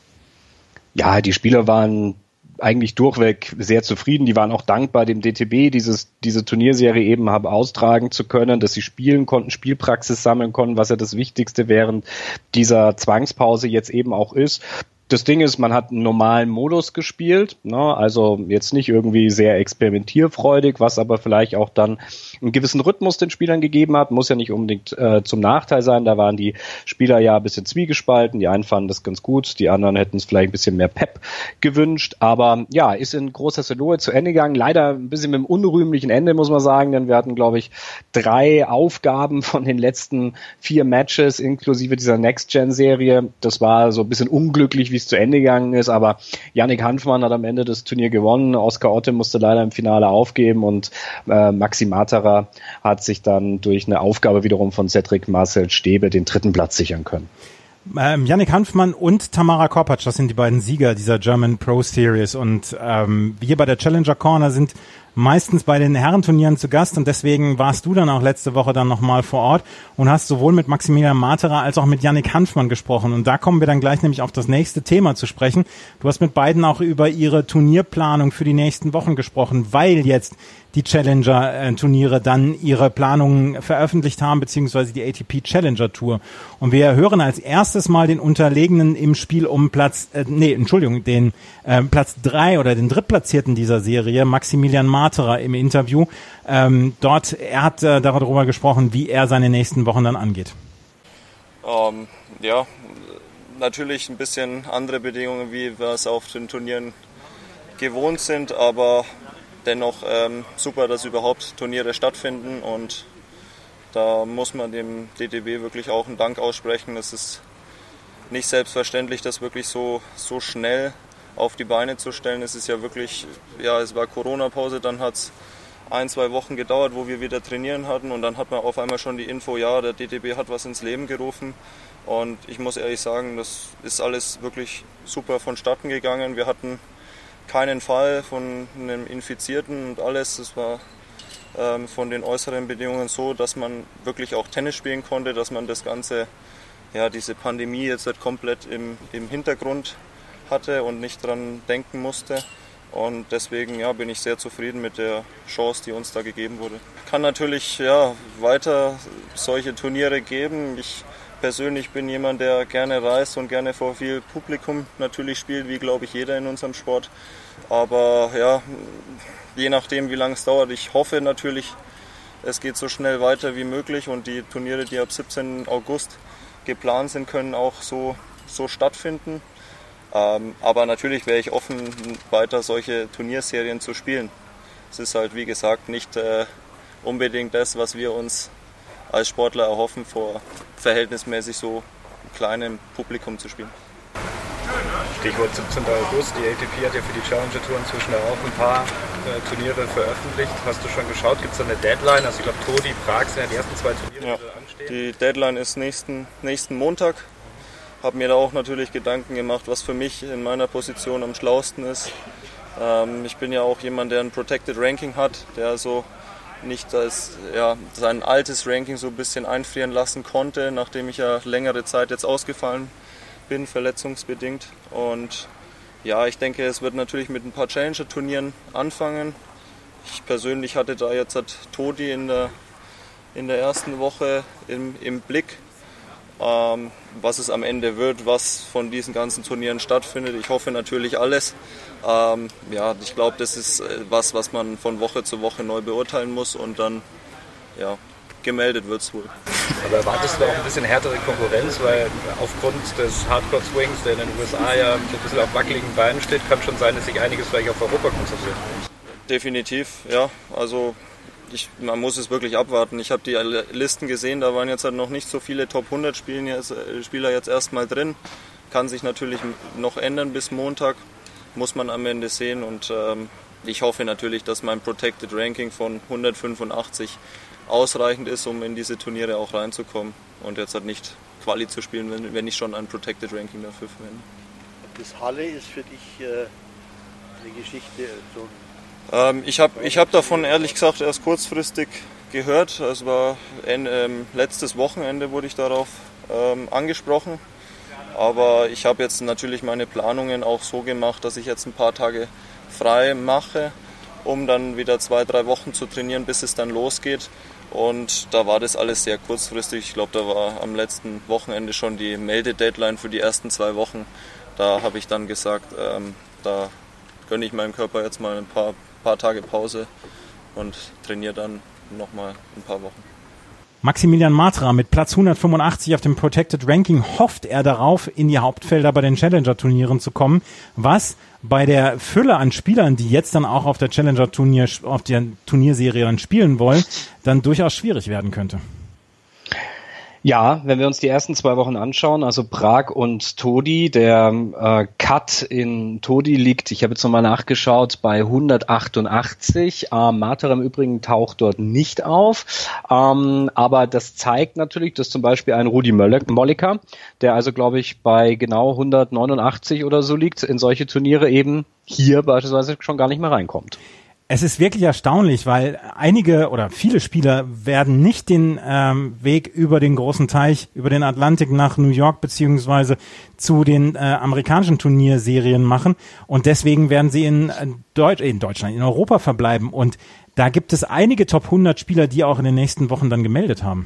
Ja, die Spieler waren eigentlich durchweg sehr zufrieden. Die waren auch dankbar, dem DTB dieses, diese Turnierserie eben haben austragen zu können, dass sie spielen konnten, Spielpraxis sammeln konnten, was ja das Wichtigste während dieser Zwangspause jetzt eben auch ist das Ding ist, man hat einen normalen Modus gespielt, ne? also jetzt nicht irgendwie sehr experimentierfreudig, was aber vielleicht auch dann einen gewissen Rhythmus den Spielern gegeben hat, muss ja nicht unbedingt äh, zum Nachteil sein, da waren die Spieler ja ein bisschen zwiegespalten, die einen fanden das ganz gut, die anderen hätten es vielleicht ein bisschen mehr Pep gewünscht, aber ja, ist in großer Saloe zu Ende gegangen, leider ein bisschen mit einem unrühmlichen Ende, muss man sagen, denn wir hatten, glaube ich, drei Aufgaben von den letzten vier Matches, inklusive dieser Next-Gen-Serie, das war so ein bisschen unglücklich, wie es zu Ende gegangen ist. Aber Yannick Hanfmann hat am Ende das Turnier gewonnen. Oskar Otte musste leider im Finale aufgeben und äh, Maxi Materer hat sich dann durch eine Aufgabe wiederum von Cedric Marcel Stäbe den dritten Platz sichern können. Ähm, Yannick Hanfmann und Tamara Korpatsch, das sind die beiden Sieger dieser German Pro Series. Und ähm, hier bei der Challenger Corner sind meistens bei den Herrenturnieren zu Gast und deswegen warst du dann auch letzte Woche dann nochmal vor Ort und hast sowohl mit Maximilian Materer als auch mit Yannick Hanfmann gesprochen. Und da kommen wir dann gleich nämlich auf das nächste Thema zu sprechen. Du hast mit beiden auch über ihre Turnierplanung für die nächsten Wochen gesprochen, weil jetzt die Challenger-Turniere dann ihre Planungen veröffentlicht haben, beziehungsweise die ATP Challenger Tour. Und wir hören als erstes mal den Unterlegenen im Spiel um Platz, äh, nee, Entschuldigung, den äh, Platz drei oder den Drittplatzierten dieser Serie, Maximilian Materer im Interview. Ähm, dort, er hat äh, darüber gesprochen, wie er seine nächsten Wochen dann angeht. Ähm, ja, natürlich ein bisschen andere Bedingungen, wie wir es auf den Turnieren gewohnt sind, aber dennoch ähm, super, dass überhaupt Turniere stattfinden und da muss man dem DTB wirklich auch einen Dank aussprechen. Es ist nicht selbstverständlich, das wirklich so, so schnell auf die Beine zu stellen. Es ist ja wirklich, ja, es war Corona-Pause, dann hat es ein, zwei Wochen gedauert, wo wir wieder trainieren hatten und dann hat man auf einmal schon die Info, ja, der DTB hat was ins Leben gerufen und ich muss ehrlich sagen, das ist alles wirklich super vonstatten gegangen. Wir hatten keinen Fall von einem Infizierten und alles. Es war ähm, von den äußeren Bedingungen so, dass man wirklich auch Tennis spielen konnte, dass man das Ganze, ja, diese Pandemie jetzt halt komplett im, im Hintergrund hatte und nicht dran denken musste. Und deswegen ja, bin ich sehr zufrieden mit der Chance, die uns da gegeben wurde. Kann natürlich ja, weiter solche Turniere geben. Ich persönlich bin jemand, der gerne reist und gerne vor viel Publikum natürlich spielt, wie glaube ich jeder in unserem Sport. Aber ja, je nachdem, wie lange es dauert, ich hoffe natürlich, es geht so schnell weiter wie möglich und die Turniere, die ab 17. August geplant sind, können auch so, so stattfinden. Ähm, aber natürlich wäre ich offen, weiter solche Turnierserien zu spielen. Es ist halt, wie gesagt, nicht äh, unbedingt das, was wir uns als Sportler erhoffen, vor verhältnismäßig so kleinem Publikum zu spielen. Stichwort 17. August. Die ATP hat ja für die Challenger Tour inzwischen auch ein paar äh, Turniere veröffentlicht. Hast du schon geschaut? Gibt es da eine Deadline? Also ich glaube, Todi, Prag sind ja die ersten zwei Turniere, ja. die da anstehen. Die Deadline ist nächsten, nächsten Montag. Habe mir da auch natürlich Gedanken gemacht, was für mich in meiner Position am schlausten ist. Ähm, ich bin ja auch jemand, der ein Protected Ranking hat, der also nicht als, ja, sein altes Ranking so ein bisschen einfrieren lassen konnte, nachdem ich ja längere Zeit jetzt ausgefallen bin, verletzungsbedingt. Und ja, ich denke, es wird natürlich mit ein paar Challenger-Turnieren anfangen. Ich persönlich hatte da jetzt hat Todi in der, in der ersten Woche im, im Blick, ähm, was es am Ende wird, was von diesen ganzen Turnieren stattfindet. Ich hoffe natürlich alles. Ähm, ja, ich glaube, das ist äh, was, was man von Woche zu Woche neu beurteilen muss und dann ja, gemeldet wird es wohl. Aber erwartest du auch ein bisschen härtere Konkurrenz, weil aufgrund des Hardcore-Swings, der in den USA ja so ein bisschen auf wackeligen Beinen steht, kann schon sein, dass sich einiges vielleicht auf Europa konzentriert. Definitiv, ja. Also ich, man muss es wirklich abwarten. Ich habe die Listen gesehen, da waren jetzt halt noch nicht so viele Top 100 Spielen jetzt, äh, Spieler jetzt erstmal drin. Kann sich natürlich noch ändern bis Montag, muss man am Ende sehen. Und ähm, ich hoffe natürlich, dass mein Protected Ranking von 185 ausreichend ist, um in diese Turniere auch reinzukommen und jetzt halt nicht Quali zu spielen, wenn, wenn ich schon ein Protected Ranking dafür verwende. Das Halle ist für dich äh, eine Geschichte. So ähm, ich habe ich hab davon ehrlich gesagt erst kurzfristig gehört. Es war ähm, letztes Wochenende wurde ich darauf ähm, angesprochen. Aber ich habe jetzt natürlich meine Planungen auch so gemacht, dass ich jetzt ein paar Tage frei mache, um dann wieder zwei, drei Wochen zu trainieren, bis es dann losgeht. Und da war das alles sehr kurzfristig. Ich glaube, da war am letzten Wochenende schon die Meldedeadline für die ersten zwei Wochen. Da habe ich dann gesagt, ähm, da gönne ich meinem Körper jetzt mal ein paar, paar Tage Pause und trainiere dann nochmal ein paar Wochen. Maximilian Matra mit Platz 185 auf dem Protected Ranking hofft er darauf, in die Hauptfelder bei den Challenger-Turnieren zu kommen, was bei der Fülle an Spielern, die jetzt dann auch auf der Challenger-Turnier, auf der Turnierserie dann spielen wollen, dann durchaus schwierig werden könnte. Ja, wenn wir uns die ersten zwei Wochen anschauen, also Prag und Todi, der äh, Cut in Todi liegt, ich habe jetzt nochmal nachgeschaut, bei 188. Ähm, Mater im Übrigen taucht dort nicht auf. Ähm, aber das zeigt natürlich, dass zum Beispiel ein Rudi Molliker, der also glaube ich bei genau 189 oder so liegt, in solche Turniere eben hier beispielsweise schon gar nicht mehr reinkommt. Es ist wirklich erstaunlich, weil einige oder viele Spieler werden nicht den ähm, Weg über den großen Teich, über den Atlantik nach New York beziehungsweise zu den äh, amerikanischen Turnierserien machen und deswegen werden sie in, äh, Deutsch, in Deutschland, in Europa verbleiben und da gibt es einige Top 100 Spieler, die auch in den nächsten Wochen dann gemeldet haben.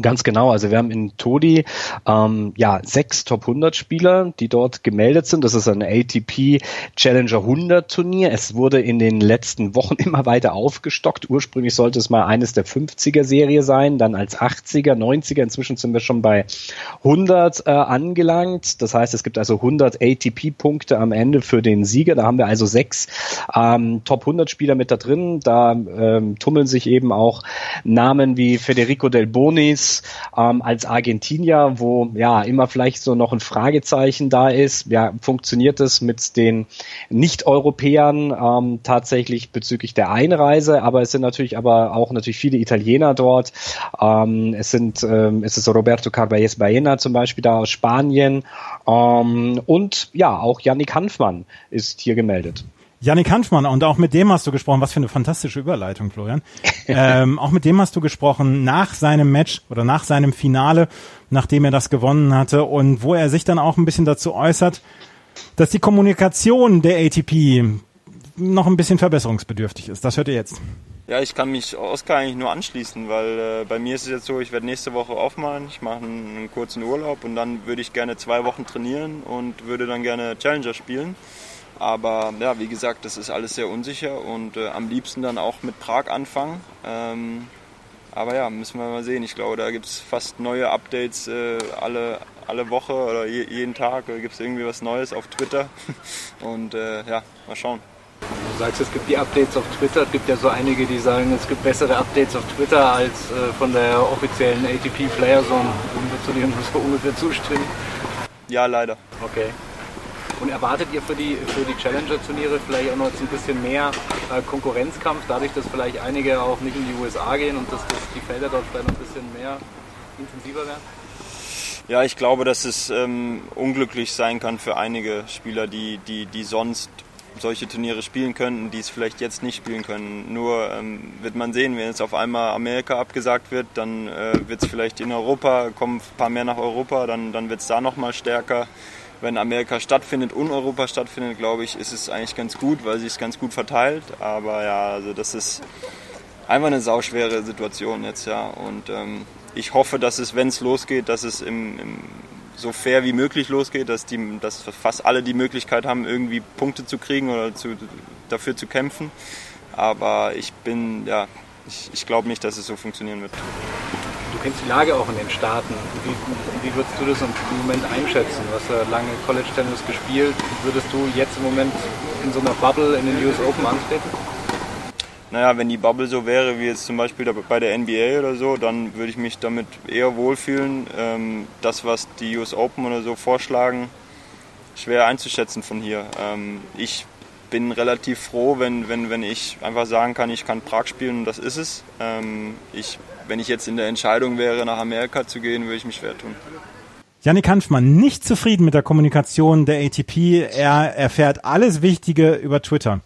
Ganz genau. Also wir haben in Todi ähm, ja sechs Top 100 Spieler, die dort gemeldet sind. Das ist ein ATP Challenger 100 Turnier. Es wurde in den letzten Wochen immer weiter aufgestockt. Ursprünglich sollte es mal eines der 50er Serie sein, dann als 80er, 90er. Inzwischen sind wir schon bei 100 äh, angelangt. Das heißt, es gibt also 100 ATP Punkte am Ende für den Sieger. Da haben wir also sechs ähm, Top 100 Spieler mit da drin. Da ähm, tummeln sich eben auch Namen wie Federico Del Bonis ist ähm, als Argentinier, wo ja immer vielleicht so noch ein Fragezeichen da ist. Ja, funktioniert es mit den Nicht-Europäern ähm, tatsächlich bezüglich der Einreise? Aber es sind natürlich aber auch natürlich viele Italiener dort. Ähm, es sind ähm, es ist Roberto Carvalles Baena zum Beispiel da aus Spanien ähm, und ja auch Yannick Hanfmann ist hier gemeldet. Yannick Hanfmann, und auch mit dem hast du gesprochen. Was für eine fantastische Überleitung, Florian. ähm, auch mit dem hast du gesprochen nach seinem Match oder nach seinem Finale, nachdem er das gewonnen hatte und wo er sich dann auch ein bisschen dazu äußert, dass die Kommunikation der ATP noch ein bisschen verbesserungsbedürftig ist. Das hört ihr jetzt. Ja, ich kann mich Oskar eigentlich nur anschließen, weil äh, bei mir ist es jetzt so, ich werde nächste Woche aufmachen, ich mache einen, einen kurzen Urlaub und dann würde ich gerne zwei Wochen trainieren und würde dann gerne Challenger spielen. Aber ja, wie gesagt, das ist alles sehr unsicher und äh, am liebsten dann auch mit Prag anfangen. Ähm, aber ja, müssen wir mal sehen. Ich glaube, da gibt es fast neue Updates äh, alle, alle Woche oder je, jeden Tag. Da gibt es irgendwie was Neues auf Twitter. Und äh, ja, mal schauen. Du sagst, es gibt die Updates auf Twitter. Es gibt ja so einige, die sagen, es gibt bessere Updates auf Twitter als äh, von der offiziellen ATP Player Zone. Würdest du dem so ungefähr zustimmen? Ja, leider. Okay. Und erwartet ihr für die, für die Challenger-Turniere vielleicht auch noch jetzt ein bisschen mehr äh, Konkurrenzkampf, dadurch, dass vielleicht einige auch nicht in die USA gehen und dass, dass die Felder dort vielleicht noch ein bisschen mehr intensiver werden? Ja, ich glaube, dass es ähm, unglücklich sein kann für einige Spieler, die, die, die sonst solche Turniere spielen könnten, die es vielleicht jetzt nicht spielen können. Nur ähm, wird man sehen, wenn jetzt auf einmal Amerika abgesagt wird, dann äh, wird es vielleicht in Europa, kommen ein paar mehr nach Europa, dann, dann wird es da nochmal stärker. Wenn Amerika stattfindet und Europa stattfindet, glaube ich, ist es eigentlich ganz gut, weil sich es ganz gut verteilt. Aber ja, also das ist einfach eine sauschwere Situation jetzt, ja. Und ähm, ich hoffe, dass es, wenn es losgeht, dass es im, im, so fair wie möglich losgeht, dass, die, dass fast alle die Möglichkeit haben, irgendwie Punkte zu kriegen oder zu, dafür zu kämpfen. Aber ich bin, ja, ich, ich glaube nicht, dass es so funktionieren wird. Kennst die Lage auch in den Staaten. Wie, wie würdest du das im Moment einschätzen? Du hast ja lange College Tennis gespielt. Würdest du jetzt im Moment in so einer Bubble in den US Open antreten? naja, wenn die Bubble so wäre wie jetzt zum Beispiel bei der NBA oder so, dann würde ich mich damit eher wohlfühlen. Ähm, das, was die US Open oder so vorschlagen, schwer einzuschätzen von hier. Ähm, ich bin relativ froh, wenn, wenn, wenn ich einfach sagen kann, ich kann Prag spielen und das ist es. Ähm, ich, wenn ich jetzt in der Entscheidung wäre, nach Amerika zu gehen, würde ich mich schwer tun. Janik Hanfmann, nicht zufrieden mit der Kommunikation der ATP. Er erfährt alles Wichtige über Twitter.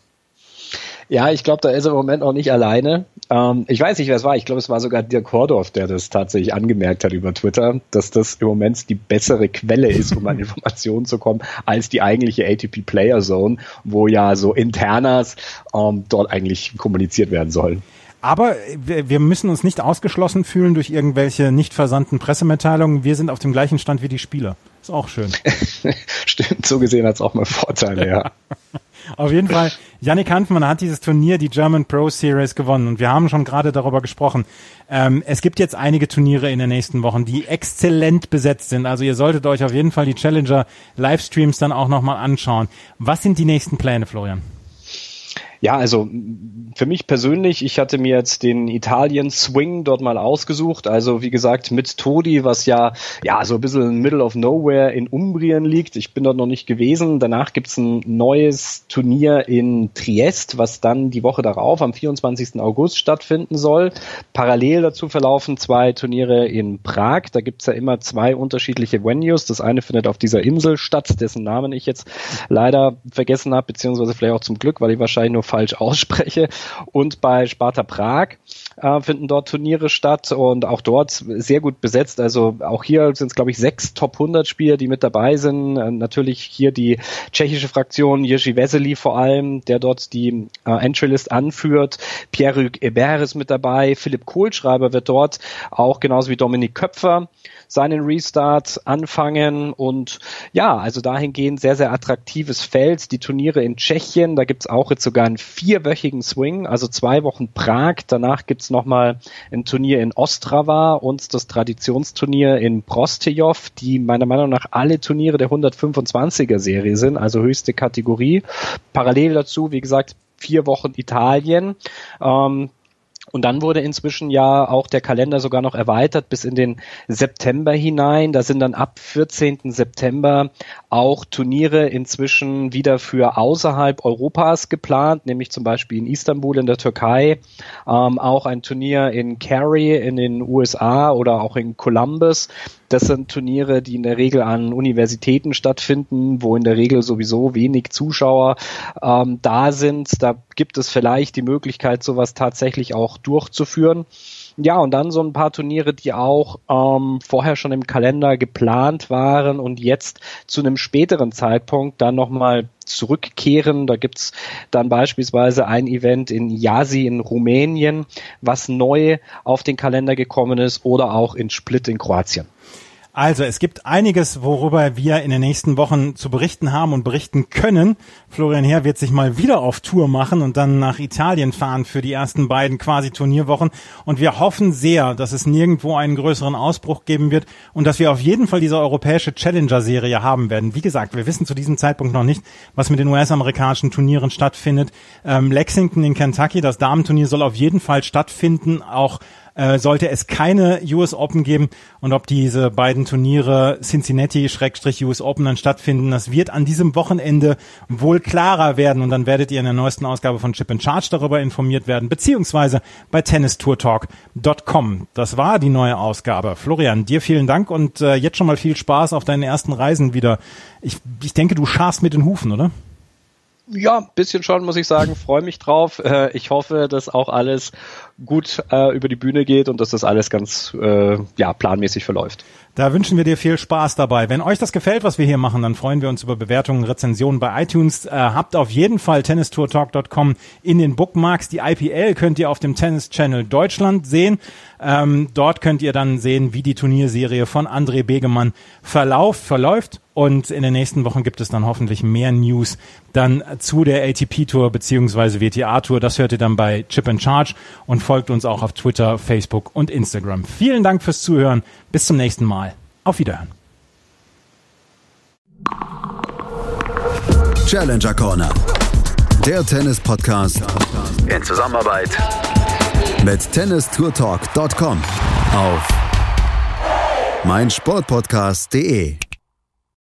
Ja, ich glaube, da ist er im Moment auch nicht alleine. Ähm, ich weiß nicht, wer es war. Ich glaube, es war sogar Dirk Kordorf, der das tatsächlich angemerkt hat über Twitter, dass das im Moment die bessere Quelle ist, um an Informationen zu kommen, als die eigentliche ATP Player Zone, wo ja so Internas ähm, dort eigentlich kommuniziert werden sollen. Aber wir müssen uns nicht ausgeschlossen fühlen durch irgendwelche nicht versandten Pressemitteilungen. Wir sind auf dem gleichen Stand wie die Spieler. Ist auch schön. Stimmt, so gesehen hat es auch mal Vorteile, ja. Auf jeden Fall, Yannick Hanfmann hat dieses Turnier, die German Pro Series, gewonnen. Und wir haben schon gerade darüber gesprochen. Ähm, es gibt jetzt einige Turniere in den nächsten Wochen, die exzellent besetzt sind. Also ihr solltet euch auf jeden Fall die Challenger Livestreams dann auch nochmal anschauen. Was sind die nächsten Pläne, Florian? Ja, also für mich persönlich, ich hatte mir jetzt den Italien Swing dort mal ausgesucht. Also wie gesagt mit Todi, was ja ja so ein bisschen Middle of Nowhere in Umbrien liegt. Ich bin dort noch nicht gewesen. Danach gibt's ein neues Turnier in Triest, was dann die Woche darauf am 24. August stattfinden soll. Parallel dazu verlaufen zwei Turniere in Prag. Da gibt's ja immer zwei unterschiedliche Venues. Das eine findet auf dieser Insel statt, dessen Namen ich jetzt leider vergessen habe, beziehungsweise vielleicht auch zum Glück, weil ich wahrscheinlich nur falsch ausspreche. Und bei Sparta Prag äh, finden dort Turniere statt und auch dort sehr gut besetzt. Also auch hier sind es, glaube ich, sechs Top 100 Spieler, die mit dabei sind. Äh, natürlich hier die tschechische Fraktion, Jiří Vesely vor allem, der dort die äh, Entry-List anführt. Pierre-Hugues Hébert ist mit dabei. Philipp Kohlschreiber wird dort auch genauso wie Dominik Köpfer seinen Restart anfangen und ja, also dahingehend sehr, sehr attraktives Feld. Die Turniere in Tschechien, da gibt's auch jetzt sogar einen vierwöchigen Swing, also zwei Wochen Prag. Danach gibt's nochmal ein Turnier in Ostrava und das Traditionsturnier in Prostejov, die meiner Meinung nach alle Turniere der 125er Serie sind, also höchste Kategorie. Parallel dazu, wie gesagt, vier Wochen Italien. Ähm, und dann wurde inzwischen ja auch der Kalender sogar noch erweitert bis in den September hinein. Da sind dann ab 14. September auch Turniere inzwischen wieder für außerhalb Europas geplant, nämlich zum Beispiel in Istanbul in der Türkei, ähm, auch ein Turnier in Cary in den USA oder auch in Columbus. Das sind Turniere, die in der Regel an Universitäten stattfinden, wo in der Regel sowieso wenig Zuschauer ähm, da sind. Da gibt es vielleicht die Möglichkeit, sowas tatsächlich auch durchzuführen. Ja, und dann so ein paar Turniere, die auch ähm, vorher schon im Kalender geplant waren und jetzt zu einem späteren Zeitpunkt dann nochmal zurückkehren. Da gibt's dann beispielsweise ein Event in Jasi in Rumänien, was neu auf den Kalender gekommen ist, oder auch in Split in Kroatien. Also es gibt einiges, worüber wir in den nächsten Wochen zu berichten haben und berichten können. Florian Herr wird sich mal wieder auf Tour machen und dann nach Italien fahren für die ersten beiden quasi Turnierwochen. Und wir hoffen sehr, dass es nirgendwo einen größeren Ausbruch geben wird und dass wir auf jeden Fall diese europäische Challenger-Serie haben werden. Wie gesagt, wir wissen zu diesem Zeitpunkt noch nicht, was mit den US-amerikanischen Turnieren stattfindet. Ähm, Lexington in Kentucky, das Damenturnier soll auf jeden Fall stattfinden, auch äh, sollte es keine US Open geben und ob diese beiden Turniere Cincinnati-US Open dann stattfinden, das wird an diesem Wochenende wohl klarer werden und dann werdet ihr in der neuesten Ausgabe von Chip and Charge darüber informiert werden, beziehungsweise bei tennistourtalk.com. Das war die neue Ausgabe. Florian, dir vielen Dank und äh, jetzt schon mal viel Spaß auf deinen ersten Reisen wieder. Ich, ich denke, du scharst mit den Hufen, oder? Ja, ein bisschen schon, muss ich sagen. Freue mich drauf. Äh, ich hoffe, dass auch alles gut äh, über die Bühne geht und dass das alles ganz äh, ja, planmäßig verläuft. Da wünschen wir dir viel Spaß dabei. Wenn euch das gefällt, was wir hier machen, dann freuen wir uns über Bewertungen, Rezensionen bei iTunes. Habt auf jeden Fall tennistourtalk.com in den Bookmarks. Die IPL könnt ihr auf dem Tennis Channel Deutschland sehen. Ähm, dort könnt ihr dann sehen, wie die Turnierserie von André Begemann verläuft. Und in den nächsten Wochen gibt es dann hoffentlich mehr News dann zu der ATP Tour beziehungsweise WTA Tour. Das hört ihr dann bei Chip and Charge und folgt uns auch auf Twitter, Facebook und Instagram. Vielen Dank fürs Zuhören. Bis zum nächsten Mal. Auf Wiederhören. Challenger Corner. Der Tennis-Podcast in Zusammenarbeit mit tennistourtalk.com auf meinsportpodcast.de.